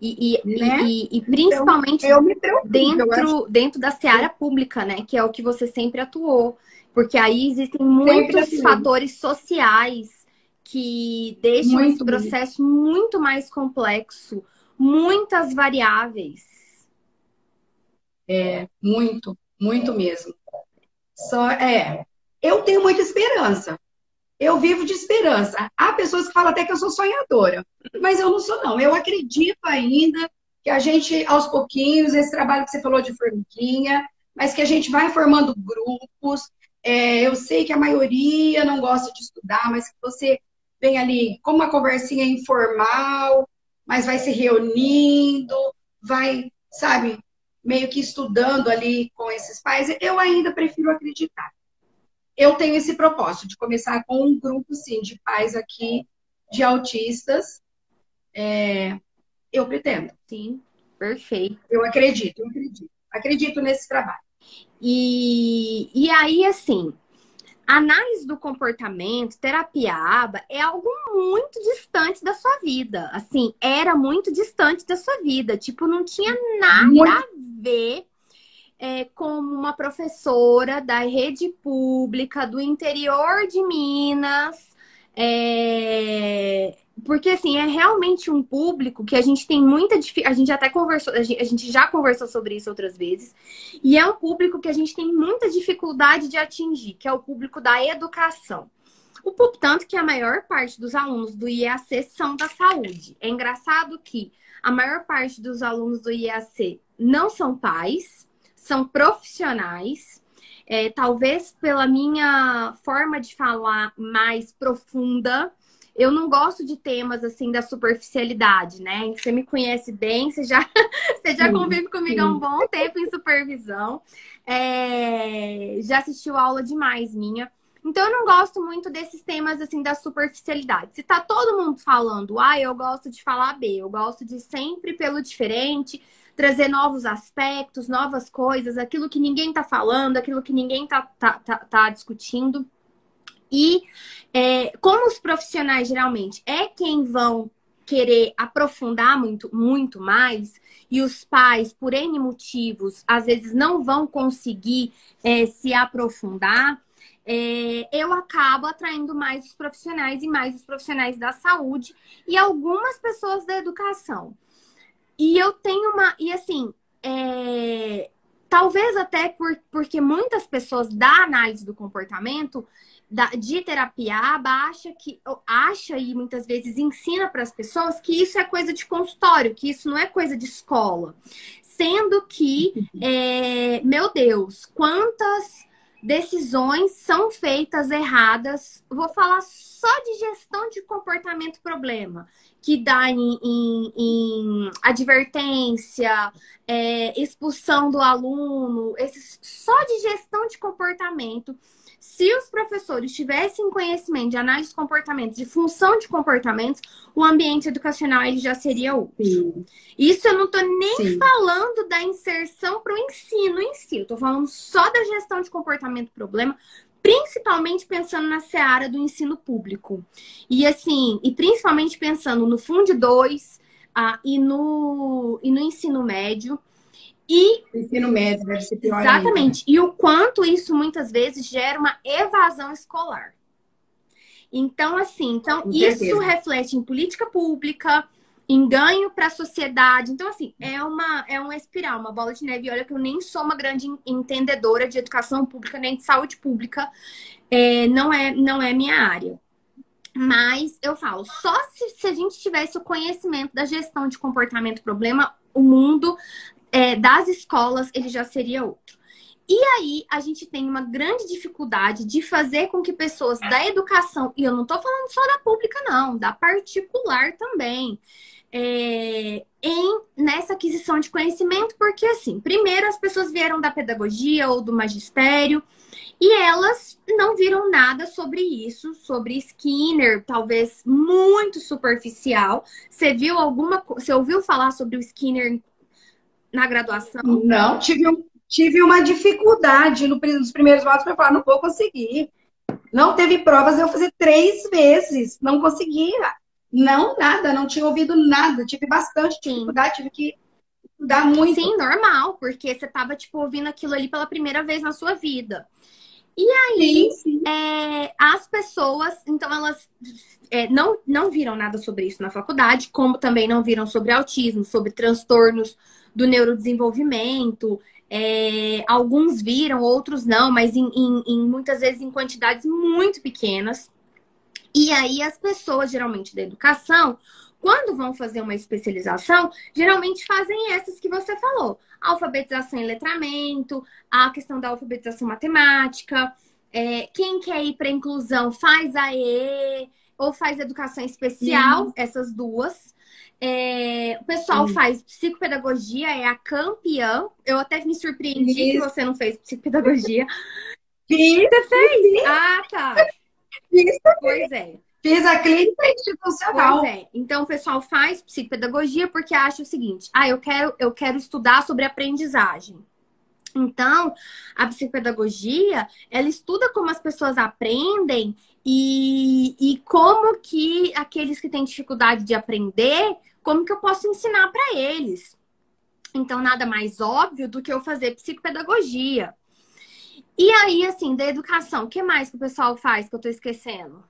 E, e, né? e, e principalmente então, dentro, dentro da seara pública, né? Que é o que você sempre atuou. Porque aí existem muitos fatores sociais que deixa muito esse processo muito mais complexo, muitas variáveis. É, muito, muito mesmo. Só é, eu tenho muita esperança. Eu vivo de esperança. Há pessoas que falam até que eu sou sonhadora, mas eu não sou não. Eu acredito ainda que a gente aos pouquinhos esse trabalho que você falou de formiguinha, mas que a gente vai formando grupos. É, eu sei que a maioria não gosta de estudar, mas que você vem ali como uma conversinha informal, mas vai se reunindo, vai, sabe, meio que estudando ali com esses pais, eu ainda prefiro acreditar. Eu tenho esse propósito de começar com um grupo, sim, de pais aqui, de autistas. É, eu pretendo. Sim, perfeito. Eu acredito, eu acredito. Acredito nesse trabalho. E, e aí, assim, análise do comportamento, terapia aba, é algo muito distante da sua vida. Assim, era muito distante da sua vida. Tipo, não tinha nada muito... a ver é, como uma professora da rede pública do interior de Minas. É, porque assim, é realmente um público que a gente tem muita dificuldade. A gente até conversou, a gente já conversou sobre isso outras vezes, e é um público que a gente tem muita dificuldade de atingir, que é o público da educação. O tanto que a maior parte dos alunos do IAC são da saúde. É engraçado que a maior parte dos alunos do IAC não são pais, são profissionais. É, talvez pela minha forma de falar mais profunda, eu não gosto de temas assim da superficialidade, né? Você me conhece bem, você já, você já convive comigo há um bom tempo em supervisão. É... Já assistiu aula demais minha. Então eu não gosto muito desses temas assim da superficialidade. Se tá todo mundo falando ah, eu gosto de falar B. Eu gosto de sempre pelo diferente, trazer novos aspectos, novas coisas, aquilo que ninguém tá falando, aquilo que ninguém tá, tá, tá, tá discutindo. E é, como os profissionais geralmente é quem vão querer aprofundar muito, muito mais, e os pais, por N motivos, às vezes não vão conseguir é, se aprofundar, é, eu acabo atraindo mais os profissionais e mais os profissionais da saúde e algumas pessoas da educação. E eu tenho uma. E assim, é, talvez até por, porque muitas pessoas da análise do comportamento da, de terapia acha que acha e muitas vezes ensina para as pessoas que isso é coisa de consultório, que isso não é coisa de escola. Sendo que, é, meu Deus, quantas decisões são feitas erradas. Vou falar só de gestão de comportamento problema, que dá em, em, em advertência, é, expulsão do aluno, esses, só de gestão de comportamento se os professores tivessem conhecimento de análise de comportamento, de função de comportamentos, o ambiente educacional ele já seria outro. Sim. Isso eu não estou nem Sim. falando da inserção para o ensino em si, eu estou falando só da gestão de comportamento problema, principalmente pensando na seara do ensino público. E assim, e principalmente pensando no Fundo 2 ah, e, no, e no ensino médio e ensino médio deve ser pior Exatamente. Ainda. E o quanto isso muitas vezes gera uma evasão escolar. Então, assim, então isso reflete em política pública, em ganho para a sociedade. Então, assim, é uma, é uma espiral, uma bola de neve. Olha que eu nem sou uma grande entendedora de educação pública, nem de saúde pública. É, não, é, não é minha área. Mas eu falo, só se, se a gente tivesse o conhecimento da gestão de comportamento problema, o mundo é, das escolas, ele já seria outro. E aí, a gente tem uma grande dificuldade de fazer com que pessoas da educação, e eu não estou falando só da pública, não, da particular também, é, em nessa aquisição de conhecimento, porque assim, primeiro as pessoas vieram da pedagogia ou do magistério e elas não viram nada sobre isso, sobre Skinner, talvez muito superficial. Você viu alguma, você ouviu falar sobre o Skinner na graduação? Não, tive, tive uma dificuldade no, nos primeiros votos para falar, não vou conseguir. Não teve provas, eu fazer três vezes, não conseguia. Não, nada, não tinha ouvido nada, tive bastante Sim. dificuldade, tive que estudar muito. Sim, normal, porque você estava tipo, ouvindo aquilo ali pela primeira vez na sua vida. E aí, sim, sim. É, as pessoas, então elas é, não, não viram nada sobre isso na faculdade, como também não viram sobre autismo, sobre transtornos do neurodesenvolvimento. É, alguns viram, outros não, mas em, em, em, muitas vezes em quantidades muito pequenas. E aí as pessoas, geralmente da educação, quando vão fazer uma especialização, geralmente fazem essas que você falou: alfabetização e letramento, a questão da alfabetização matemática. É, quem quer ir para inclusão faz a ou faz educação especial, Sim. essas duas. É, o pessoal faz psicopedagogia, é a campeã. Eu até me surpreendi Isso. que você não fez psicopedagogia. Fiz. Você fez? Ah, tá. Fiz. Pois é. Fiz a clínica institucional. Pois é. Então o pessoal faz psicopedagogia porque acha o seguinte: ah, eu quero, eu quero estudar sobre aprendizagem. Então, a psicopedagogia, ela estuda como as pessoas aprendem e, e como que aqueles que têm dificuldade de aprender, como que eu posso ensinar para eles. Então, nada mais óbvio do que eu fazer psicopedagogia. E aí, assim, da educação, o que mais que o pessoal faz que eu tô esquecendo?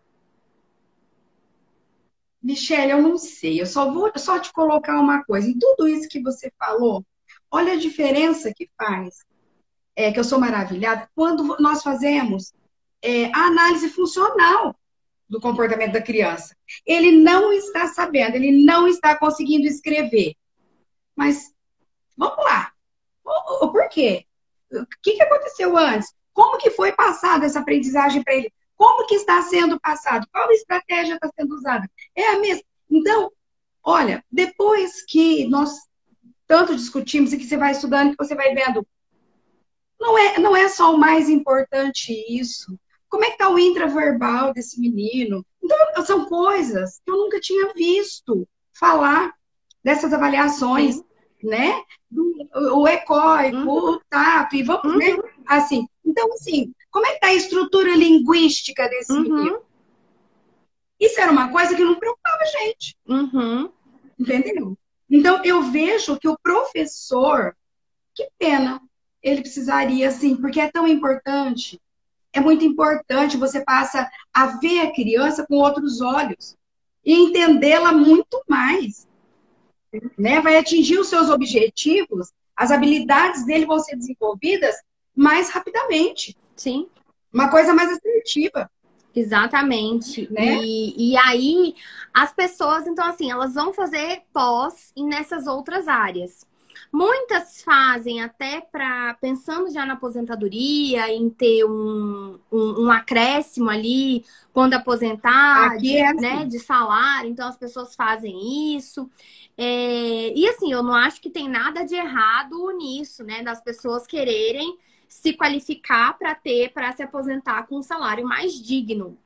Michelle, eu não sei. Eu só vou só te colocar uma coisa. Em tudo isso que você falou, olha a diferença que faz. É, que eu sou maravilhada quando nós fazemos é, a análise funcional do comportamento da criança. Ele não está sabendo, ele não está conseguindo escrever. Mas vamos lá. O, o, por quê? O que, que aconteceu antes? Como que foi passada essa aprendizagem para ele? Como que está sendo passado? Qual estratégia está sendo usada? É a mesma. Então, olha, depois que nós tanto discutimos e que você vai estudando, que você vai vendo, não é, não é só o mais importante isso. Como é que está o intraverbal desse menino? Então, são coisas que eu nunca tinha visto falar dessas avaliações, né? O ecóico, uhum. o tato, e vamos, né? uhum. Assim, então, assim, como é que está a estrutura linguística desse uhum. menino? Isso era uma coisa que não preocupava a gente. Uhum. Entendeu? Então, eu vejo que o professor, que pena, ele precisaria, assim, porque é tão importante. É muito importante, você passa a ver a criança com outros olhos e entendê-la muito mais. Né? Vai atingir os seus objetivos, as habilidades dele vão ser desenvolvidas mais rapidamente. Sim. Uma coisa mais assertiva. Exatamente. Né? E, e aí, as pessoas, então, assim, elas vão fazer pós nessas outras áreas. Muitas fazem até para pensando já na aposentadoria, em ter um, um, um acréscimo ali quando aposentar, de, é assim. né, de salário. Então as pessoas fazem isso. É, e assim, eu não acho que tem nada de errado nisso, né? Das pessoas quererem se qualificar para ter, para se aposentar com um salário mais digno.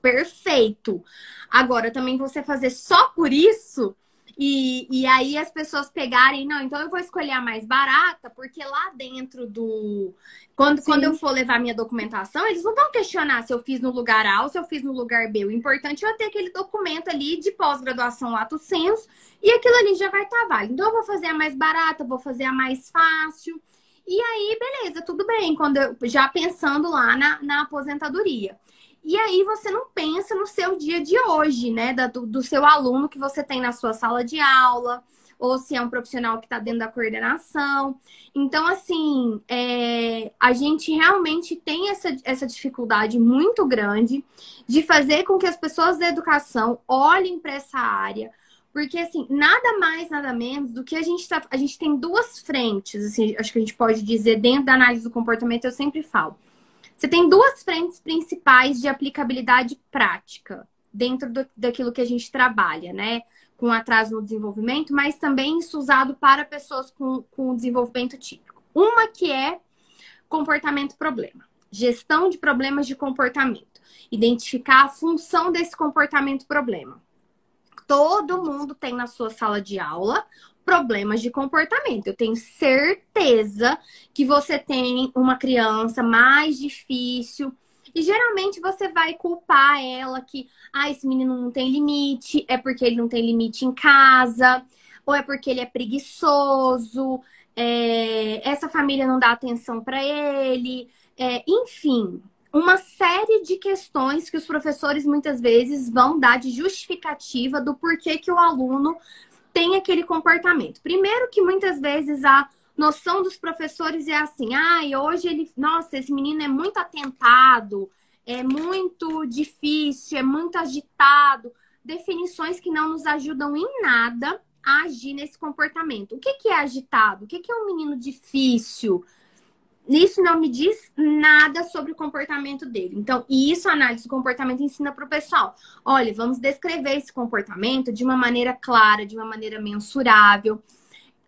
Perfeito. Agora, também você fazer só por isso e, e aí as pessoas pegarem, não, então eu vou escolher a mais barata, porque lá dentro do. Quando, quando eu for levar minha documentação, eles não vão questionar se eu fiz no lugar A ou se eu fiz no lugar B. O importante é eu ter aquele documento ali de pós-graduação lato senso e aquilo ali já vai estar tá válido. Então eu vou fazer a mais barata, vou fazer a mais fácil. E aí, beleza, tudo bem, quando eu, já pensando lá na, na aposentadoria. E aí você não pensa no seu dia de hoje, né? Do, do seu aluno que você tem na sua sala de aula, ou se é um profissional que está dentro da coordenação. Então, assim, é, a gente realmente tem essa, essa dificuldade muito grande de fazer com que as pessoas da educação olhem para essa área, porque, assim, nada mais, nada menos do que a gente tá. A gente tem duas frentes, assim, acho que a gente pode dizer, dentro da análise do comportamento, eu sempre falo. Você tem duas frentes principais de aplicabilidade prática dentro do, daquilo que a gente trabalha, né? Com atraso no desenvolvimento, mas também isso usado para pessoas com, com desenvolvimento típico. Uma que é comportamento problema, gestão de problemas de comportamento, identificar a função desse comportamento problema todo mundo tem na sua sala de aula problemas de comportamento. Eu tenho certeza que você tem uma criança mais difícil. E geralmente você vai culpar ela que, ah, esse menino não tem limite, é porque ele não tem limite em casa, ou é porque ele é preguiçoso, é, essa família não dá atenção para ele, é, enfim, uma série de questões que os professores muitas vezes vão dar de justificativa do porquê que o aluno tem aquele comportamento. Primeiro que muitas vezes a noção dos professores é assim: "Ai, ah, hoje ele, nossa, esse menino é muito atentado, é muito difícil, é muito agitado". Definições que não nos ajudam em nada a agir nesse comportamento. O que, que é agitado? O que, que é um menino difícil? Isso não me diz nada sobre o comportamento dele. Então, isso a análise do comportamento ensina para o pessoal. Olha, vamos descrever esse comportamento de uma maneira clara, de uma maneira mensurável,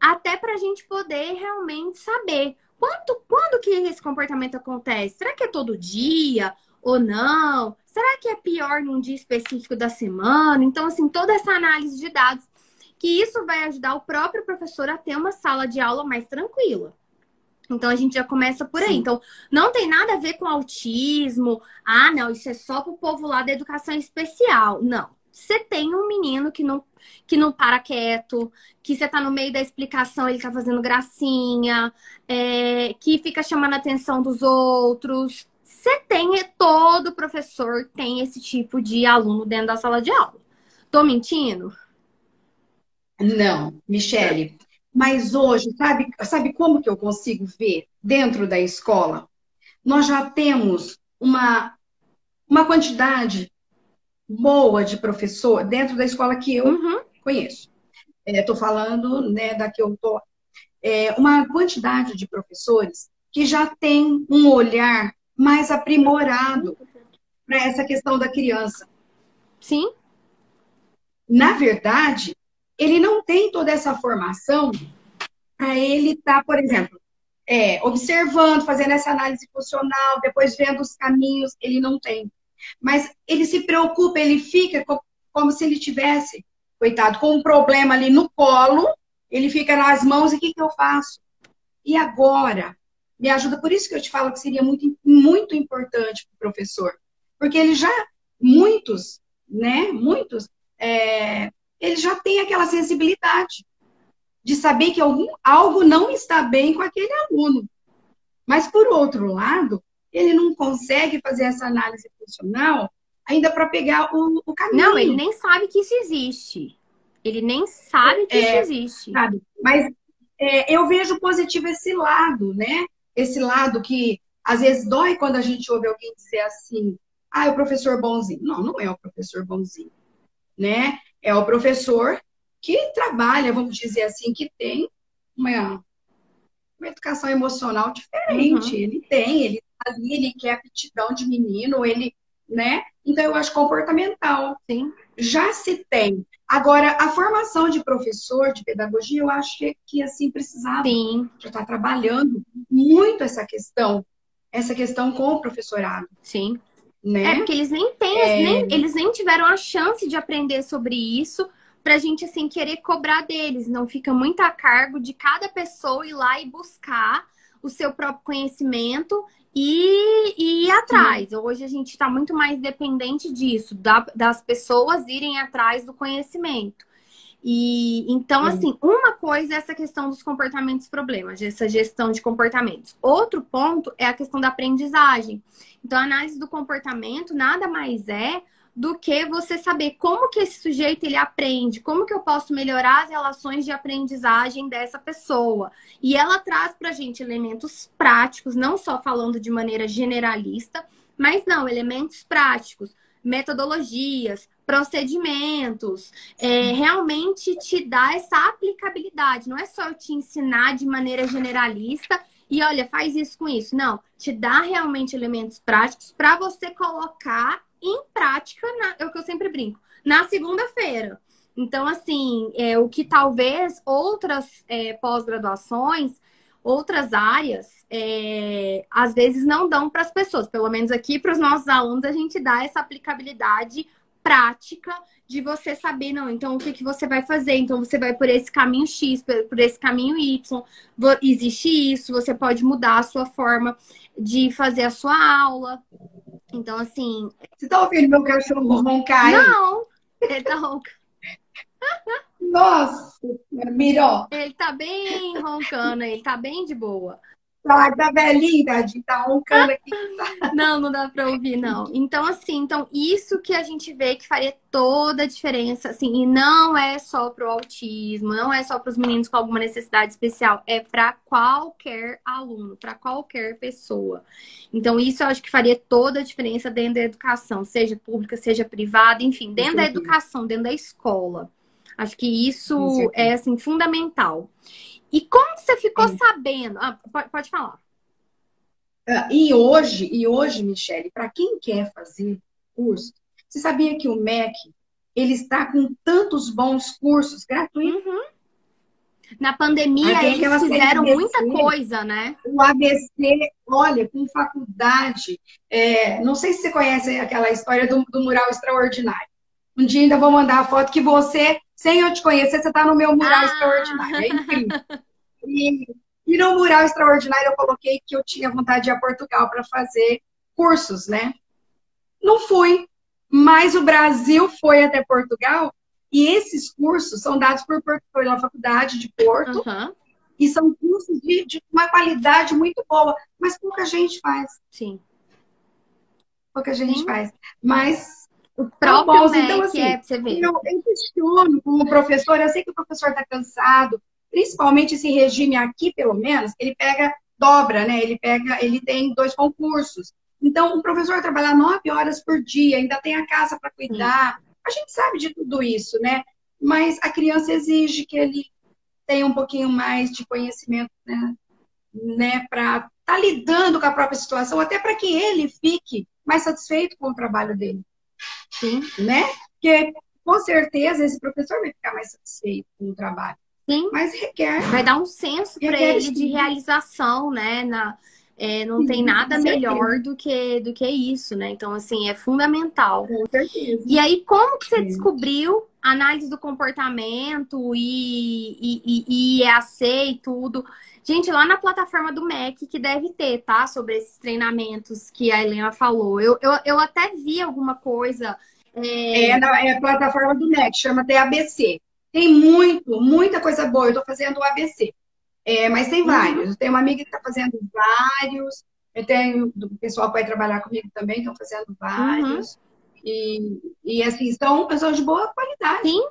até para a gente poder realmente saber quanto, quando que esse comportamento acontece. Será que é todo dia ou não? Será que é pior num dia específico da semana? Então, assim, toda essa análise de dados, que isso vai ajudar o próprio professor a ter uma sala de aula mais tranquila. Então a gente já começa por aí. Sim. Então não tem nada a ver com autismo. Ah, não, isso é só para o povo lá da educação especial. Não. Você tem um menino que não, que não para quieto, que você tá no meio da explicação, ele tá fazendo gracinha, é, que fica chamando a atenção dos outros. Você tem, é, todo professor tem esse tipo de aluno dentro da sala de aula. Tô mentindo? Não, Michele. Mas hoje, sabe, sabe como que eu consigo ver dentro da escola? Nós já temos uma, uma quantidade boa de professor dentro da escola que eu uhum. conheço. Estou é, falando né, da que eu estou. É, uma quantidade de professores que já tem um olhar mais aprimorado para essa questão da criança. Sim. Na verdade, ele não tem toda essa formação para ele estar, tá, por exemplo, é, observando, fazendo essa análise funcional, depois vendo os caminhos, ele não tem. Mas ele se preocupa, ele fica como se ele tivesse, coitado, com um problema ali no colo, ele fica nas mãos, e o que, que eu faço? E agora? Me ajuda, por isso que eu te falo que seria muito, muito importante para o professor. Porque ele já, muitos, né, muitos, é, ele já tem aquela sensibilidade de saber que algum, algo não está bem com aquele aluno. Mas, por outro lado, ele não consegue fazer essa análise funcional ainda para pegar o, o, caminho. Não, ele nem sabe que isso existe. Ele nem sabe que é, isso existe. Sabe? Mas é, eu vejo positivo esse lado, né? Esse lado que às vezes dói quando a gente ouve alguém dizer assim: ah, é o professor bonzinho. Não, não é o professor bonzinho, né? É o professor que trabalha, vamos dizer assim, que tem uma, uma educação emocional diferente. Uhum. Ele tem, ele tá ali, ele quer aptidão de menino, ele, né? Então eu acho comportamental. Sim. Já se tem. Agora, a formação de professor de pedagogia, eu acho que, que assim precisava. Sim. Já está trabalhando muito essa questão, essa questão com o professorado. Sim. Né? É porque eles nem têm, é... nem, eles nem tiveram a chance de aprender sobre isso pra gente assim querer cobrar deles. Não fica muito a cargo de cada pessoa ir lá e buscar o seu próprio conhecimento e, e ir atrás. Sim. Hoje a gente está muito mais dependente disso, da, das pessoas irem atrás do conhecimento. E então, Sim. assim, uma coisa é essa questão dos comportamentos problemas, essa gestão de comportamentos. Outro ponto é a questão da aprendizagem. Então, a análise do comportamento nada mais é do que você saber como que esse sujeito ele aprende, como que eu posso melhorar as relações de aprendizagem dessa pessoa. E ela traz para gente elementos práticos, não só falando de maneira generalista, mas não, elementos práticos, metodologias, procedimentos, é, realmente te dá essa aplicabilidade. Não é só eu te ensinar de maneira generalista e olha, faz isso com isso. Não, te dá realmente elementos práticos para você colocar em prática, na, é o que eu sempre brinco, na segunda-feira. Então, assim, é, o que talvez outras é, pós-graduações, outras áreas, é, às vezes não dão para as pessoas. Pelo menos aqui, para os nossos alunos, a gente dá essa aplicabilidade prática de você saber, não, então o que, que você vai fazer? Então você vai por esse caminho X, por esse caminho Y, existe isso, você pode mudar a sua forma de fazer a sua aula. Então, assim. Você tá ouvindo meu cachorro roncar? Não, ele tá roncando. Nossa, miró. Ele tá bem roncando, ele tá bem de boa. Tá, tá velhinho, tadinho, tá roncando aqui. Não, não dá pra ouvir, não. Então, assim, então isso que a gente vê que faria toda a diferença, assim, e não é só pro autismo, não é só pros meninos com alguma necessidade especial, é para qualquer aluno, para qualquer pessoa. Então, isso eu acho que faria toda a diferença dentro da educação, seja pública, seja privada, enfim, dentro da educação, dentro da escola. Acho que isso é, assim, fundamental. E como você ficou sabendo? Ah, pode, falar. Ah, e hoje, e hoje, Michele, para quem quer fazer curso, você sabia que o MEC ele está com tantos bons cursos gratuitos? Uhum. Na pandemia, eles fizeram muita coisa, né? O ABC, olha, com faculdade. É, não sei se você conhece aquela história do, do, mural extraordinário. Um dia ainda vou mandar a foto que você, sem eu te conhecer, você está no meu mural ah. extraordinário. É incrível. E, e no mural extraordinário eu coloquei que eu tinha vontade de ir a Portugal para fazer cursos, né? Não fui, mas o Brasil foi até Portugal e esses cursos são dados por, pela Faculdade de Porto uhum. e são cursos de, de, uma qualidade muito boa, mas pouca gente faz. Sim. Pouca gente Sim. faz. Mas o próprio bons, então, assim, é, você ver. Eu, eu questiono como professor, eu sei que o professor está cansado, principalmente esse regime aqui, pelo menos, ele pega, dobra, né? Ele pega, ele tem dois concursos. Então, o professor trabalhar nove horas por dia, ainda tem a casa para cuidar. Sim a gente sabe de tudo isso, né? Mas a criança exige que ele tenha um pouquinho mais de conhecimento, né? né? Para estar tá lidando com a própria situação, até para que ele fique mais satisfeito com o trabalho dele. Sim. Né? Porque, com certeza, esse professor vai ficar mais satisfeito com o trabalho. Sim. Mas requer. Vai dar um senso para ele de realização, né? Na, é, não Sim, tem nada melhor do que, do que isso, né? Então, assim, é fundamental. Com certeza. E aí, como que você Sim. descobriu análise do comportamento e, e, e, EAC e tudo? Gente, lá na plataforma do MEC, que deve ter, tá? Sobre esses treinamentos que a Helena falou. Eu, eu, eu até vi alguma coisa. É... É, na, é a plataforma do MEC, chama TABC. Tem muito, muita coisa boa. Eu tô fazendo o ABC. É, mas tem uhum. vários. Eu tenho uma amiga que está fazendo vários. Eu tenho o pessoal que vai trabalhar comigo também, estão fazendo vários. Uhum. E, e assim, são pessoas de boa qualidade. Sim.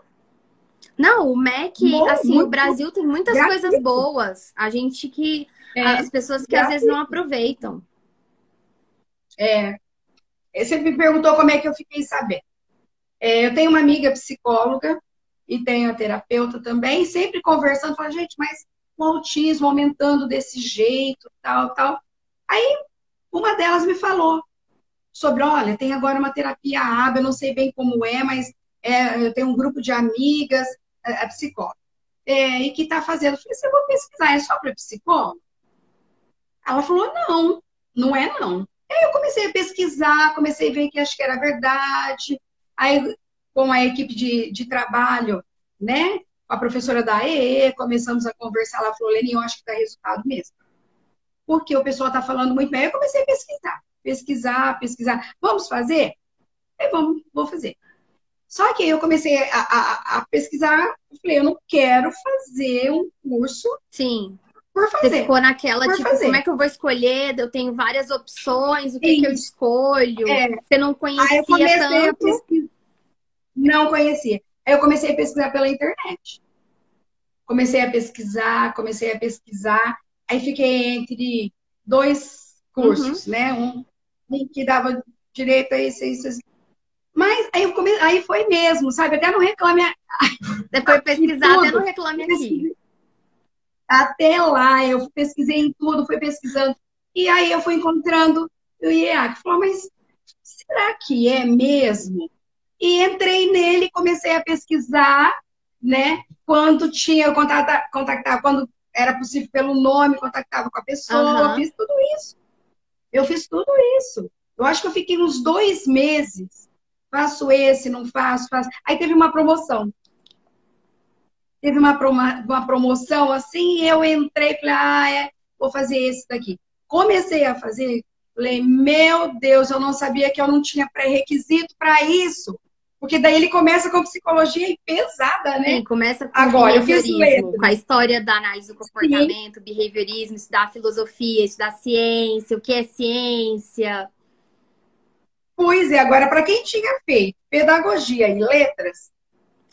Não, o MEC, assim, o Brasil tem muitas coisas boas. A gente que. É, as pessoas que às vezes não aproveitam. É. Você me perguntou como é que eu fiquei sabendo. É, eu tenho uma amiga psicóloga e tenho a terapeuta também, sempre conversando, falando, gente, mas o autismo aumentando desse jeito, tal, tal. Aí uma delas me falou sobre, olha, tem agora uma terapia AB, eu não sei bem como é, mas é, eu tenho um grupo de amigas, é, é psicóloga, é, e que está fazendo. Eu falei, você vou pesquisar, é só para psicólogo? Ela falou, não, não é não. Aí eu comecei a pesquisar, comecei a ver que acho que era verdade. Aí, com a equipe de, de trabalho, né, a professora da EE, começamos a conversar, ela falou, Leni, eu acho que dá resultado mesmo. Porque o pessoal está falando muito bem. Eu comecei a pesquisar, pesquisar, pesquisar. Vamos fazer? É, vamos, vou fazer. Só que eu comecei a, a, a pesquisar, eu falei, eu não quero fazer um curso. Sim. Por fazer. Você ficou naquela, tipo, fazer. como é que eu vou escolher? Eu tenho várias opções, o que, que eu escolho? É. Você não conhecia tanto? Não conhecia. Aí eu comecei a pesquisar pela internet. Comecei a pesquisar, comecei a pesquisar. Aí fiquei entre dois cursos, uhum. né? Um, que dava direito a ciências. Mas aí, eu come... aí foi mesmo, sabe? Até não reclame. Depois pesquisar, até não reclame aqui. Até lá, eu pesquisei em tudo, fui pesquisando. E aí eu fui encontrando o IEAC. Falou, mas será que é mesmo? E entrei nele, comecei a pesquisar, né? Quando tinha contactar, contactar quando era possível pelo nome, contactava com a pessoa, uhum. fiz tudo isso. Eu fiz tudo isso. Eu acho que eu fiquei uns dois meses. Faço esse, não faço, faço. Aí teve uma promoção. Teve uma, uma promoção assim, eu entrei e falei, ah, é, vou fazer esse daqui. Comecei a fazer, falei, meu Deus, eu não sabia que eu não tinha pré-requisito para isso. Porque daí ele começa com psicologia pesada, né? Sim, começa com Agora, behaviorismo, com a história da análise do comportamento, Sim. behaviorismo, estudar filosofia, estudar ciência, o que é ciência. Pois é, agora, para quem tinha feito pedagogia e letras,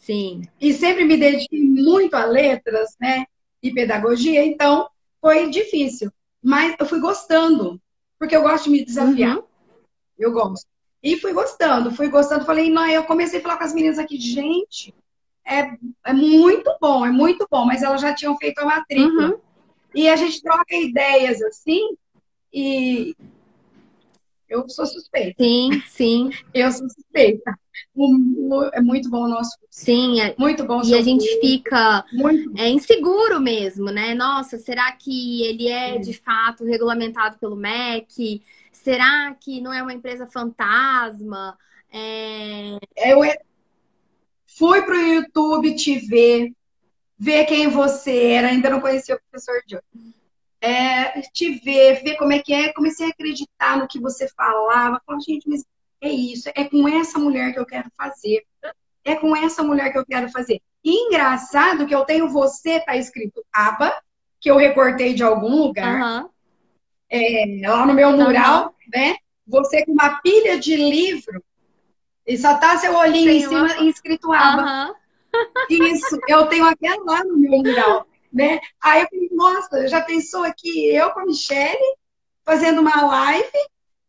Sim. E sempre me dediquei muito a letras, né? E pedagogia, então foi difícil. Mas eu fui gostando, porque eu gosto de me desafiar. Uhum. Eu gosto. E fui gostando, fui gostando. Falei, não, eu comecei a falar com as meninas aqui, gente, é, é muito bom, é muito bom, mas elas já tinham feito a matrícula. Uhum. E a gente troca ideias assim, e eu sou suspeita. Sim, sim. Eu sou suspeita. É muito bom o nosso Sim, é... muito bom. E a gente fica é inseguro mesmo, né? Nossa, será que ele é de fato regulamentado pelo MEC? Será que não é uma empresa fantasma? É... Eu fui para o YouTube te ver, ver quem você era, ainda não conhecia o professor Joe. É, te ver, ver como é que é, comecei a acreditar no que você falava. Falei, gente, mas é isso, é com essa mulher que eu quero fazer. É com essa mulher que eu quero fazer. E engraçado que eu tenho você, tá escrito aba, que eu recortei de algum lugar, uhum. É, lá no meu mural, uhum. né? Você com uma pilha de livro, e só tá seu olhinho Tem em cima uma... escrito aba. Uhum. Isso, eu tenho aquela lá no meu mural, né? Aí eu falei, nossa, já pensou aqui eu com a Michelle fazendo uma live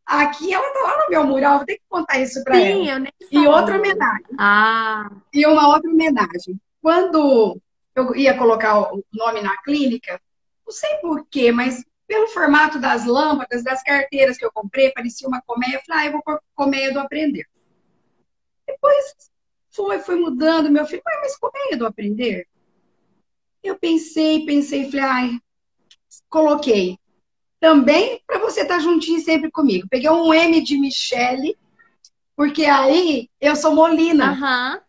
Aqui ela tá lá no meu mural, vou ter que contar isso para ela. Eu nem e outra homenagem. Ah. E uma outra homenagem. Quando eu ia colocar o nome na clínica, não sei porquê, mas pelo formato das lâmpadas, das carteiras que eu comprei, parecia uma colmeia. Eu falei, ah, eu vou pôr colmeia do aprender. Depois foi, foi mudando. Meu filho, mas colmeia do aprender? Eu pensei, pensei, falei, ai, coloquei também para você estar tá juntinho sempre comigo. Peguei um M de Michele, porque aí eu sou Molina. Uhum.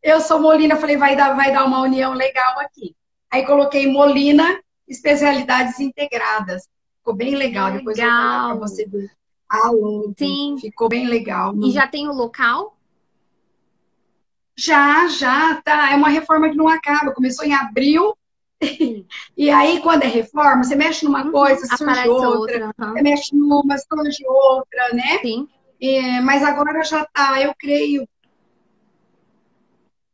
Eu sou Molina, falei, vai dar, vai dar uma união legal aqui. Aí coloquei Molina, especialidades integradas. Ficou bem legal. legal. Depois eu vou para você ver. Alô, Sim. Ficou bem legal. E já tem o local? Já, já, tá. É uma reforma que não acaba. Começou em abril e aí, quando é reforma, você mexe numa uhum, coisa, surge outra, outra uhum. você mexe numa, surge outra, né? Sim. É, mas agora já tá, eu creio.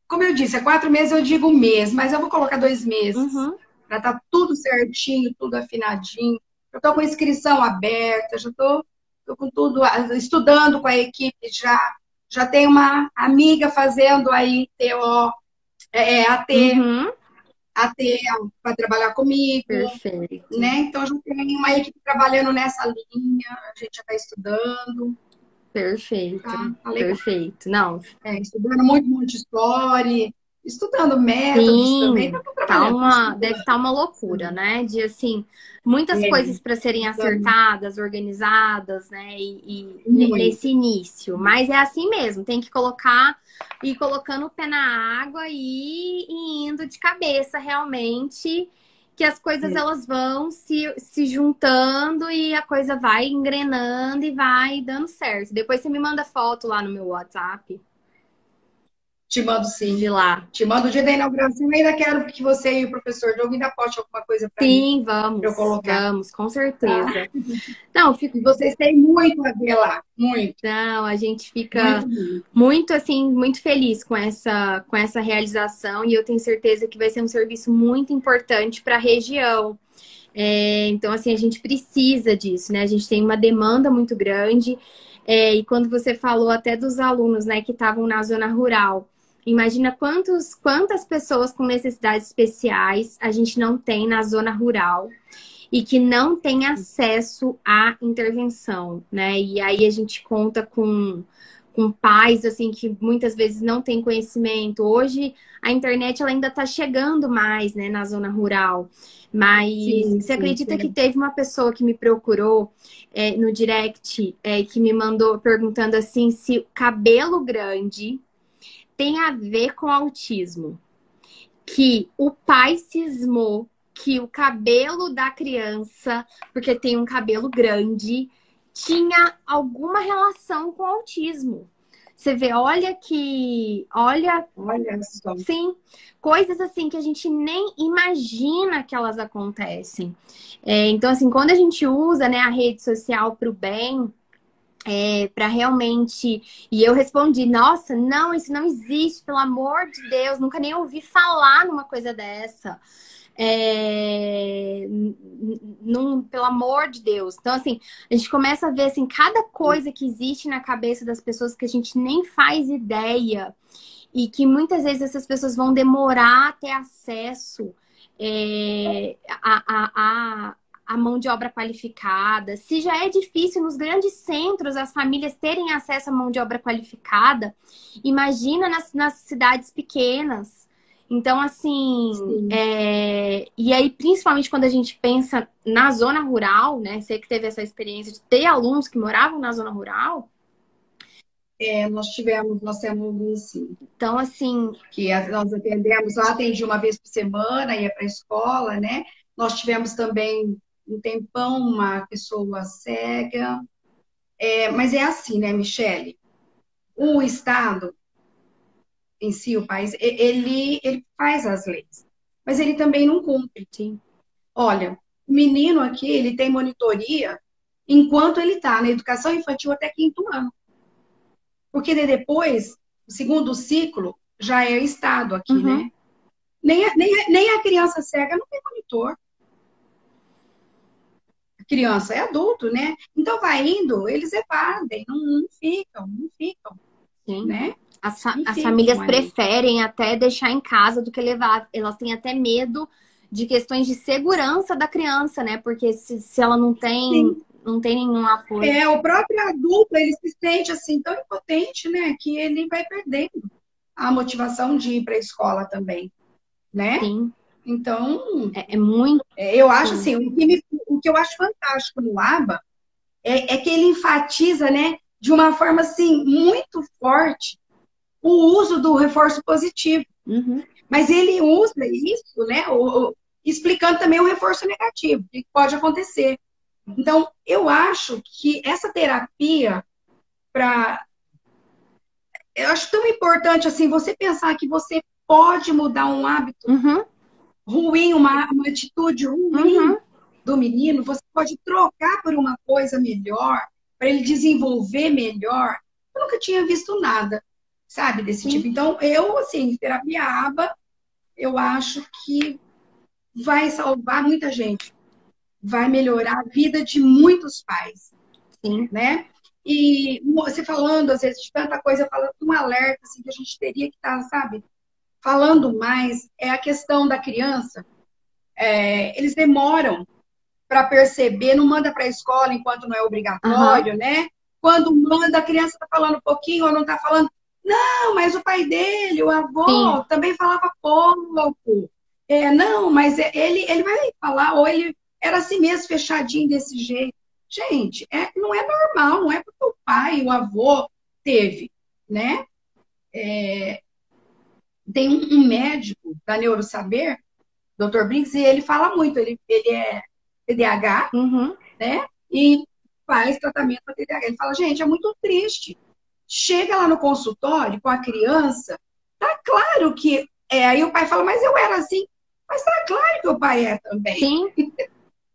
Como eu disse, é quatro meses, eu digo um mês, mas eu vou colocar dois meses. Uhum. Pra tá tudo certinho, tudo afinadinho. Eu tô com inscrição aberta, já tô, tô com tudo, estudando com a equipe já. Já tem uma amiga fazendo aí TO, é, é AT. Uhum até para trabalhar comigo. Perfeito. Né? Então, já tem uma equipe trabalhando nessa linha, a gente já está estudando. Perfeito. Tá, tá Perfeito. Não. É, estudando muito Montessori, estudando métodos Sim, também. Tá uma, deve estar tá uma loucura, né? De assim, muitas é, coisas para serem acertadas, organizadas, né? E, e nesse início. Mas é assim mesmo, tem que colocar e colocando o pé na água e, e indo de cabeça realmente que as coisas é. elas vão se, se juntando e a coisa vai engrenando e vai dando certo. Depois você me manda foto lá no meu WhatsApp. Te mando sim. De lá. Te mando o dia da inauguração. Eu ainda quero que você e o professor Doug ainda poste alguma coisa para mim. Sim, vamos. eu colocar. Vamos, com certeza. Tá? Não, fico... vocês têm muito a ver lá. Muito. Não, a gente fica muito, muito, assim, muito feliz com essa, com essa realização e eu tenho certeza que vai ser um serviço muito importante para a região. É, então, assim, a gente precisa disso, né? A gente tem uma demanda muito grande. É, e quando você falou até dos alunos, né, que estavam na zona rural, Imagina quantos, quantas pessoas com necessidades especiais a gente não tem na zona rural e que não tem acesso à intervenção, né? E aí a gente conta com, com pais assim que muitas vezes não têm conhecimento. Hoje a internet ela ainda está chegando mais, né, na zona rural. Mas sim, você acredita sim. que teve uma pessoa que me procurou é, no direct é, que me mandou perguntando assim se cabelo grande tem a ver com autismo. Que o pai cismou que o cabelo da criança, porque tem um cabelo grande, tinha alguma relação com autismo. Você vê, olha que. Olha. Olha só. Sim. Coisas assim que a gente nem imagina que elas acontecem. É, então, assim, quando a gente usa né, a rede social para o bem, é, para realmente. E eu respondi: nossa, não, isso não existe, pelo amor de Deus, nunca nem ouvi falar numa coisa dessa. É, num, pelo amor de Deus. Então, assim, a gente começa a ver assim, cada coisa que existe na cabeça das pessoas que a gente nem faz ideia e que muitas vezes essas pessoas vão demorar a ter acesso é, a, a, a a mão de obra qualificada. Se já é difícil nos grandes centros as famílias terem acesso à mão de obra qualificada, imagina nas, nas cidades pequenas. Então, assim, é... e aí, principalmente quando a gente pensa na zona rural, né? Você que teve essa experiência de ter alunos que moravam na zona rural. É, nós tivemos, nós temos alguns sim. Então, assim. Que nós atendemos, lá atendi uma vez por semana, ia para a escola, né? Nós tivemos também um tempão uma pessoa cega. É, mas é assim, né, Michele? O Estado em si, o país, ele, ele faz as leis, mas ele também não cumpre. Sim. Olha, o menino aqui, ele tem monitoria enquanto ele está na educação infantil até quinto ano. Porque depois, o segundo ciclo, já é Estado aqui, uhum. né? Nem a, nem, nem a criança cega não tem monitor criança, é adulto, né? Então vai indo, eles evadem, não, não ficam, não ficam. Sim. Né? As, fa as famílias preferem até deixar em casa do que levar. Elas têm até medo de questões de segurança da criança, né? Porque se, se ela não tem, não tem nenhum apoio. É, o próprio adulto, ele se sente assim tão impotente, né? Que ele vai perdendo a motivação de ir para a escola também, né? Sim. Então, é, é muito. É, eu acho assim, o que, me, que eu acho fantástico no ABA é, é, que ele enfatiza, né, de uma forma assim muito forte o uso do reforço positivo. Uhum. Mas ele usa isso, né, o, o, explicando também o reforço negativo, que pode acontecer. Então, eu acho que essa terapia para eu acho tão importante assim você pensar que você pode mudar um hábito uhum ruim, uma, uma atitude ruim uhum. Do menino, você pode trocar por uma coisa melhor, para ele desenvolver melhor. Eu nunca tinha visto nada, sabe, desse Sim. tipo. Então, eu, assim, terapia aba, eu acho que vai salvar muita gente. Vai melhorar a vida de muitos pais. Sim. Né? E você falando, às vezes, de tanta coisa, falando um alerta, assim, que a gente teria que estar, tá, sabe, falando mais é a questão da criança. É, eles demoram para perceber, não manda para a escola enquanto não é obrigatório, uhum. né? Quando manda, a criança está falando um pouquinho ou não está falando. Não, mas o pai dele, o avô, Sim. também falava pouco. É, não, mas é, ele, ele vai falar, ou ele era assim mesmo, fechadinho desse jeito. Gente, é, não é normal, não é porque o pai, o avô teve, né? É, tem um, um médico da Neurosaber, Dr. Briggs, e ele fala muito, ele, ele é TDAH, uhum. né? E faz tratamento para TDAH. Ele fala, gente, é muito triste. Chega lá no consultório com a criança, tá claro que. É, aí o pai fala, mas eu era assim. Mas tá claro que o pai é também. Sim.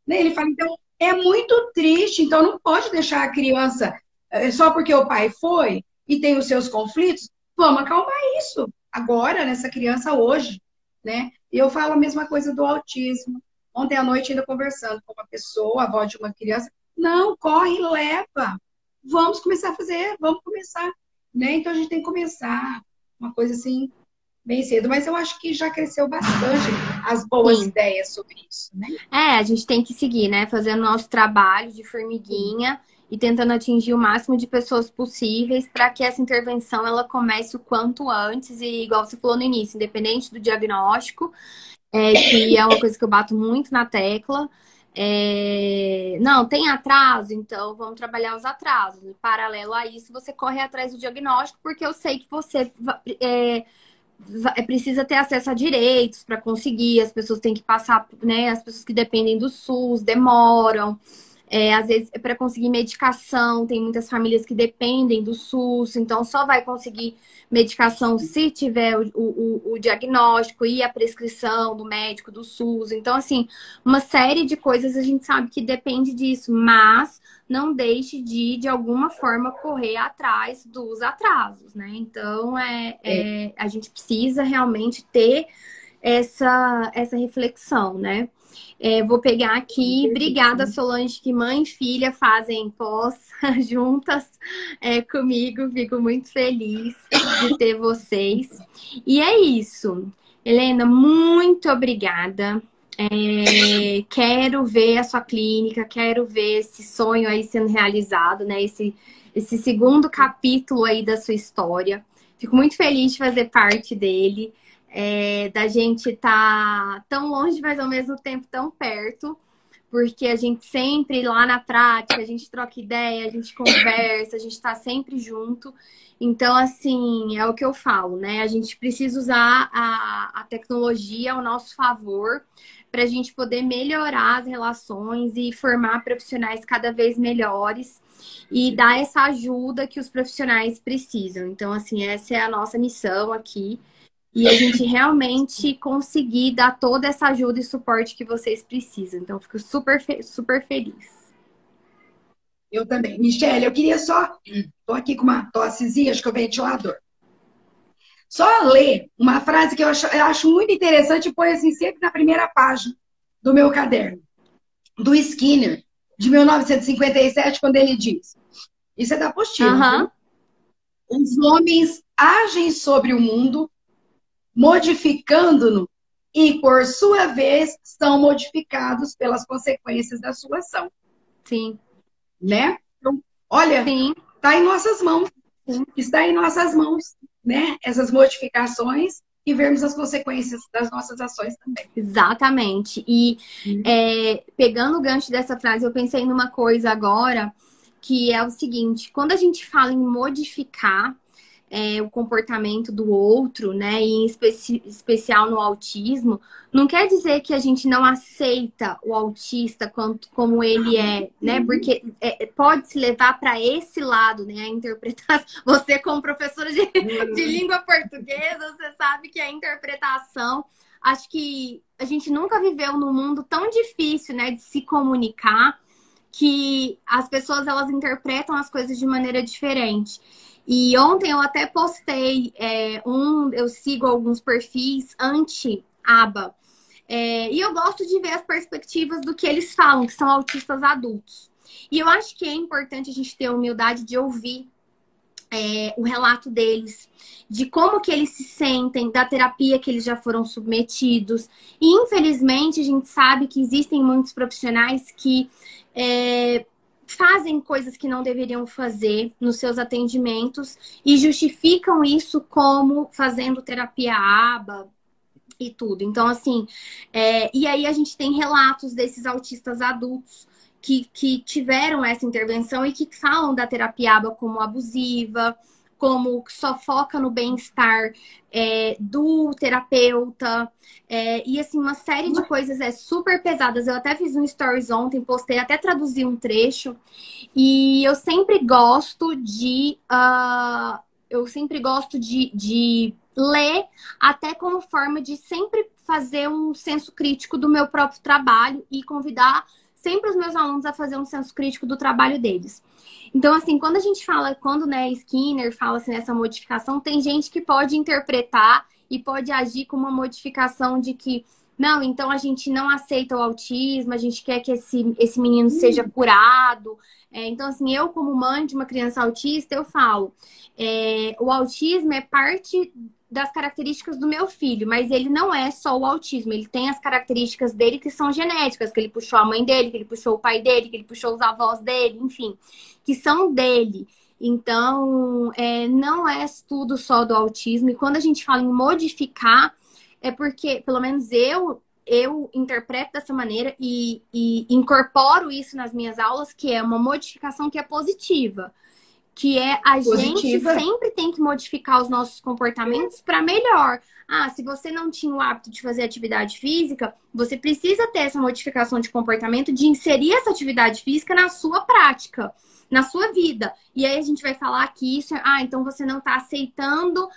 Né, ele fala, então, é muito triste, então não pode deixar a criança é, só porque o pai foi e tem os seus conflitos. Vamos acalmar isso agora, nessa criança hoje, né? E eu falo a mesma coisa do autismo. Ontem à noite, ainda conversando com uma pessoa, a avó de uma criança, não, corre e leva. Vamos começar a fazer, vamos começar. Né? Então a gente tem que começar uma coisa assim, bem cedo. Mas eu acho que já cresceu bastante as boas Sim. ideias sobre isso, né? É, a gente tem que seguir, né? Fazendo nosso trabalho de formiguinha e tentando atingir o máximo de pessoas possíveis para que essa intervenção ela comece o quanto antes e igual você falou no início, independente do diagnóstico, é, que é uma coisa que eu bato muito na tecla. É... Não, tem atraso, então vamos trabalhar os atrasos. Em paralelo a isso, você corre atrás do diagnóstico, porque eu sei que você é, é, precisa ter acesso a direitos para conseguir, as pessoas têm que passar, né? As pessoas que dependem do SUS demoram. É, às vezes, para conseguir medicação, tem muitas famílias que dependem do SUS, então só vai conseguir medicação se tiver o, o, o, diagnóstico e a prescrição do médico do SUS. Então, assim, uma série de coisas a gente sabe que depende disso, mas não deixe de, de alguma forma, correr atrás dos atrasos, né? Então, é, é. é a gente precisa realmente ter essa, essa reflexão, né? É, vou pegar aqui. Obrigada, Solange, que mãe e filha fazem pós juntas é, comigo. Fico muito feliz de ter vocês. E é isso. Helena, muito obrigada. É, quero ver a sua clínica, quero ver esse sonho aí sendo realizado, né? Esse, esse segundo capítulo aí da sua história. Fico muito feliz de fazer parte dele, é, da gente estar tá tão longe, mas ao mesmo tempo tão perto porque a gente sempre lá na prática, a gente troca ideia, a gente conversa, a gente está sempre junto. Então, assim, é o que eu falo, né? A gente precisa usar a, a tecnologia ao nosso favor para a gente poder melhorar as relações e formar profissionais cada vez melhores e dar essa ajuda que os profissionais precisam. Então, assim, essa é a nossa missão aqui e a gente realmente conseguir dar toda essa ajuda e suporte que vocês precisam. Então, fico super, super feliz. Eu também. Michelle, eu queria só. Estou aqui com uma tossezinha, acho que o ventilador. Só ler uma frase que eu acho, eu acho muito interessante e põe assim sempre na primeira página do meu caderno, do Skinner, de 1957, quando ele diz: Isso é da apostila. Uhum. Os homens agem sobre o mundo modificando-no e, por sua vez, são modificados pelas consequências da sua ação. Sim. Né? Então, olha, está em nossas mãos. Sim. Está em nossas mãos, né? Essas modificações e vermos as consequências das nossas ações também. Exatamente. E é, pegando o gancho dessa frase, eu pensei numa coisa agora que é o seguinte: quando a gente fala em modificar, é, o comportamento do outro, né, e em especi especial no autismo, não quer dizer que a gente não aceita o autista quanto, como ele é, né, porque é, pode se levar para esse lado, né, a interpretação. Você, como professora de, de língua portuguesa, você sabe que a interpretação, acho que a gente nunca viveu num mundo tão difícil, né, de se comunicar, que as pessoas elas interpretam as coisas de maneira diferente. E ontem eu até postei é, um, eu sigo alguns perfis anti-aba. É, e eu gosto de ver as perspectivas do que eles falam, que são autistas adultos. E eu acho que é importante a gente ter a humildade de ouvir é, o relato deles, de como que eles se sentem, da terapia que eles já foram submetidos. E infelizmente a gente sabe que existem muitos profissionais que é, fazem coisas que não deveriam fazer nos seus atendimentos e justificam isso como fazendo terapia aba e tudo. Então, assim, é, e aí a gente tem relatos desses autistas adultos que, que tiveram essa intervenção e que falam da terapia aba como abusiva, como só foca no bem-estar é, do terapeuta. É, e assim, uma série de coisas é super pesadas. Eu até fiz um stories ontem, postei, até traduzi um trecho. E eu sempre gosto de. Uh, eu sempre gosto de, de ler, até como forma de sempre fazer um senso crítico do meu próprio trabalho e convidar sempre os meus alunos a fazer um senso crítico do trabalho deles. Então, assim, quando a gente fala, quando né, Skinner fala assim, nessa modificação, tem gente que pode interpretar e pode agir com uma modificação de que, não, então a gente não aceita o autismo, a gente quer que esse, esse menino seja curado. É, então, assim, eu, como mãe de uma criança autista, eu falo, é, o autismo é parte das características do meu filho, mas ele não é só o autismo, ele tem as características dele que são genéticas, que ele puxou a mãe dele, que ele puxou o pai dele, que ele puxou os avós dele, enfim, que são dele. Então, é, não é tudo só do autismo. E quando a gente fala em modificar, é porque, pelo menos eu, eu interpreto dessa maneira e, e incorporo isso nas minhas aulas, que é uma modificação que é positiva que é a Positiva. gente sempre tem que modificar os nossos comportamentos para melhor. Ah, se você não tinha o hábito de fazer atividade física, você precisa ter essa modificação de comportamento de inserir essa atividade física na sua prática, na sua vida. E aí a gente vai falar que isso, é, ah, então você não está aceitando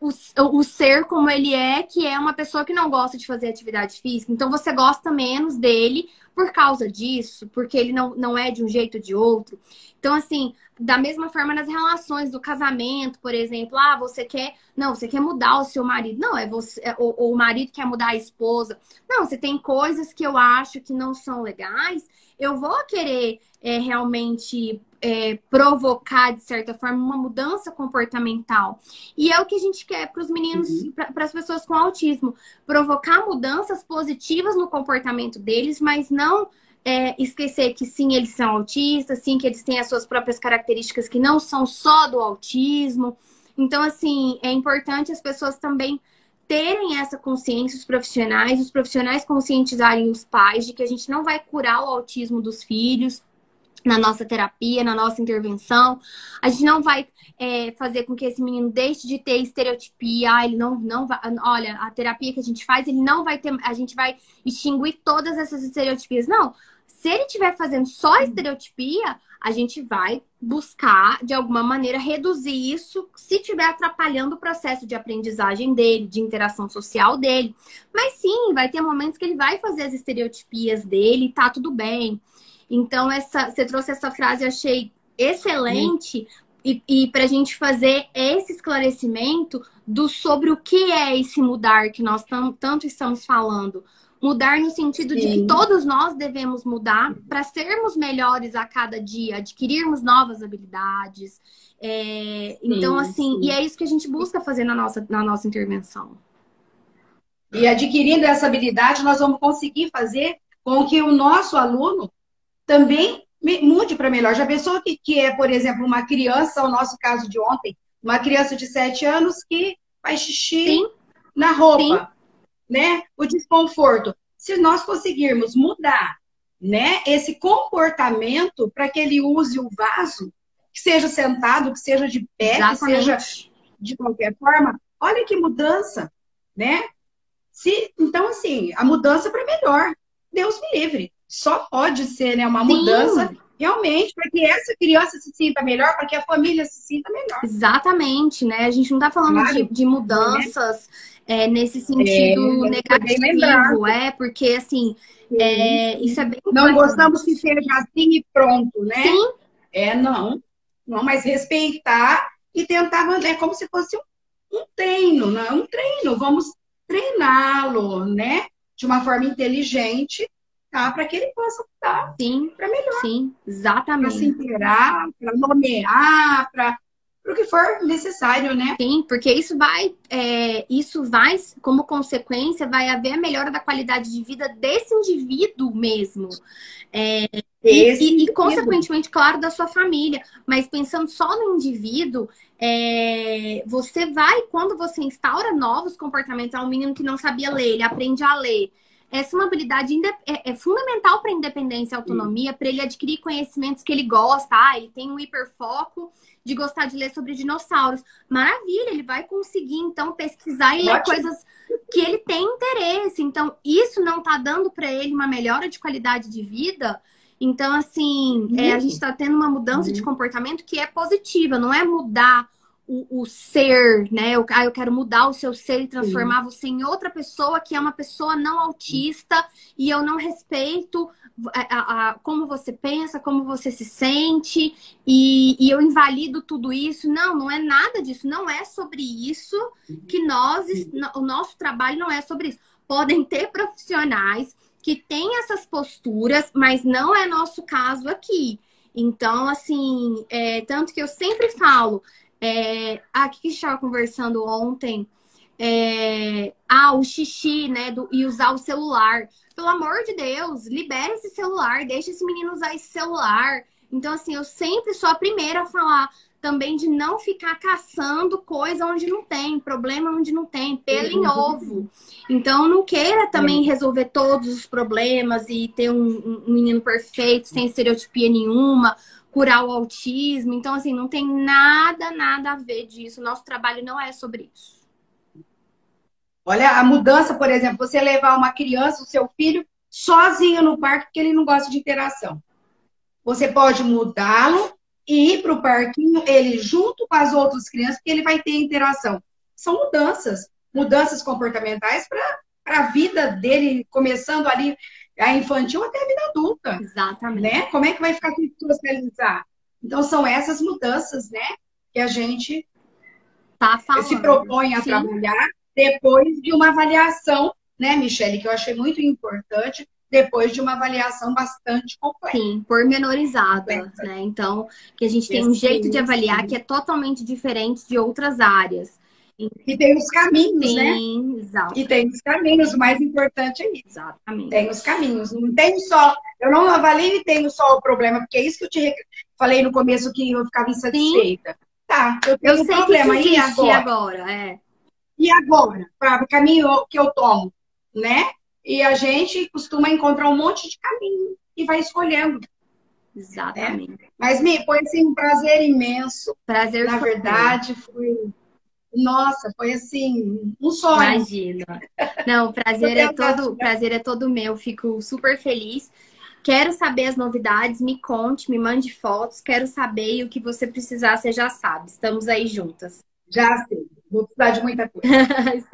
o, o ser como ele é, que é uma pessoa que não gosta de fazer atividade física. Então você gosta menos dele por causa disso, porque ele não, não é de um jeito ou de outro. Então, assim, da mesma forma nas relações do casamento, por exemplo, ah, você quer, não, você quer mudar o seu marido, não, é você, é, ou, ou o marido quer mudar a esposa. Não, você tem coisas que eu acho que não são legais, eu vou querer é, realmente é, provocar, de certa forma, uma mudança comportamental. E é o que a gente quer para os meninos, uhum. para as pessoas com autismo. Provocar mudanças positivas no comportamento deles, mas não é, esquecer que sim, eles são autistas, sim, que eles têm as suas próprias características que não são só do autismo. Então, assim, é importante as pessoas também terem essa consciência, os profissionais, os profissionais conscientizarem os pais de que a gente não vai curar o autismo dos filhos na nossa terapia, na nossa intervenção. A gente não vai é, fazer com que esse menino deixe de ter estereotipia. Ah, ele não, não vai. Olha, a terapia que a gente faz, ele não vai ter. A gente vai extinguir todas essas estereotipias. Não. Se ele estiver fazendo só estereotipia, a gente vai buscar, de alguma maneira, reduzir isso se estiver atrapalhando o processo de aprendizagem dele, de interação social dele. Mas sim, vai ter momentos que ele vai fazer as estereotipias dele e tá tudo bem. Então, essa, você trouxe essa frase, eu achei excelente. E, e para a gente fazer esse esclarecimento do sobre o que é esse mudar que nós tanto estamos falando. Mudar no sentido Sim. de que todos nós devemos mudar para sermos melhores a cada dia, adquirirmos novas habilidades. É, então, assim, sim. e é isso que a gente busca fazer na nossa, na nossa intervenção. E adquirindo essa habilidade, nós vamos conseguir fazer com que o nosso aluno também mude para melhor. Já pensou que, que é, por exemplo, uma criança, o nosso caso de ontem, uma criança de 7 anos que faz xixi Sim. na roupa. Sim né? O desconforto. Se nós conseguirmos mudar, né, esse comportamento para que ele use o vaso, que seja sentado, que seja de pé, Exatamente. que seja de qualquer forma, olha que mudança, né? Se, então, assim, a mudança para melhor. Deus me livre. Só pode ser né, uma Sim. mudança realmente para que essa criança se sinta melhor, para que a família se sinta melhor. Exatamente, né? A gente não está falando claro. de, de, mudanças é, nesse sentido é, negativo, é, porque assim, é, isso é bem Não gostamos que seja assim e pronto, né? Sim. É, não. Não, mas respeitar e tentar manter como se fosse um, um treino, não é um treino. Vamos treiná-lo, né? De uma forma inteligente, tá? Para que ele possa mudar. Sim. Para melhor. Sim, exatamente. Para se inteirar, para nomear, para o que for necessário, né? Sim, porque isso vai, é, isso vai, como consequência, vai haver a melhora da qualidade de vida desse indivíduo mesmo. É, e, e, e, consequentemente, claro, da sua família. Mas pensando só no indivíduo, é, você vai, quando você instaura novos comportamentos, é um menino que não sabia ler, ele aprende a ler. Essa é uma habilidade é, é fundamental para a independência e autonomia, para ele adquirir conhecimentos que ele gosta. Ah, ele tem um hiperfoco de gostar de ler sobre dinossauros. Maravilha, ele vai conseguir então pesquisar e ler coisas que ele tem interesse. Então, isso não está dando para ele uma melhora de qualidade de vida. Então, assim, é, a gente está tendo uma mudança uhum. de comportamento que é positiva, não é mudar o, o, ser, né? Eu, ah, eu quero mudar o seu ser e transformar Sim. você em outra pessoa que é uma pessoa não autista e eu não respeito a, a, a, como você pensa, como você se sente e, e, eu invalido tudo isso. Não, não é nada disso. Não é sobre isso que nós, o nosso trabalho não é sobre isso. Podem ter profissionais que têm essas posturas, mas não é nosso caso aqui. Então, assim, é, tanto que eu sempre falo, é, aqui que estava conversando ontem, é, ah, o xixi, né, do, e usar o celular. Pelo amor de Deus, libere esse celular, deixe esse menino usar esse celular. Então, assim, eu sempre sou a primeira a falar também de não ficar caçando coisa onde não tem, problema onde não tem, pelo em ovo. Então, não queira também resolver todos os problemas e ter um, um menino perfeito, sem estereotipia nenhuma curar o autismo. Então, assim, não tem nada, nada a ver disso. Nosso trabalho não é sobre isso. Olha, a mudança, por exemplo, você levar uma criança, o seu filho, sozinho no parque, porque ele não gosta de interação. Você pode mudá-lo e ir para o parquinho, ele junto com as outras crianças, porque ele vai ter interação. São mudanças, mudanças comportamentais para a vida dele, começando ali a infantil até a vida adulta. Exatamente. Né? Como é que vai ficar socializar? Então, são essas mudanças, né, que a gente tá se propõe a Sim. trabalhar depois de uma avaliação, né, Michele, que eu achei muito importante, depois de uma avaliação bastante completa. Sim, pormenorizada, né? Então, que a gente tem um jeito de avaliar que é totalmente diferente de outras áreas. E tem os caminhos, Sim, né? Sim, exato. E tem os caminhos, o mais importante é isso. Exatamente. Tem os caminhos. Não tem só. Eu não avalio e tenho só o problema, porque é isso que eu te falei no começo que eu ficava insatisfeita. Sim. Tá, eu tenho eu um problema. Que e agora? agora? É. E agora? Para o caminho que eu tomo, né? E a gente costuma encontrar um monte de caminho e vai escolhendo. Exatamente. Né? Mas me foi assim um prazer imenso. Prazer Na verdade, foi nossa, foi assim, um sonho. Imagina. Não, o prazer é todo, prazer é todo meu, fico super feliz. Quero saber as novidades, me conte, me mande fotos, quero saber e o que você precisar, você já sabe. Estamos aí juntas. Já sei, vou precisar de muita coisa. Estamos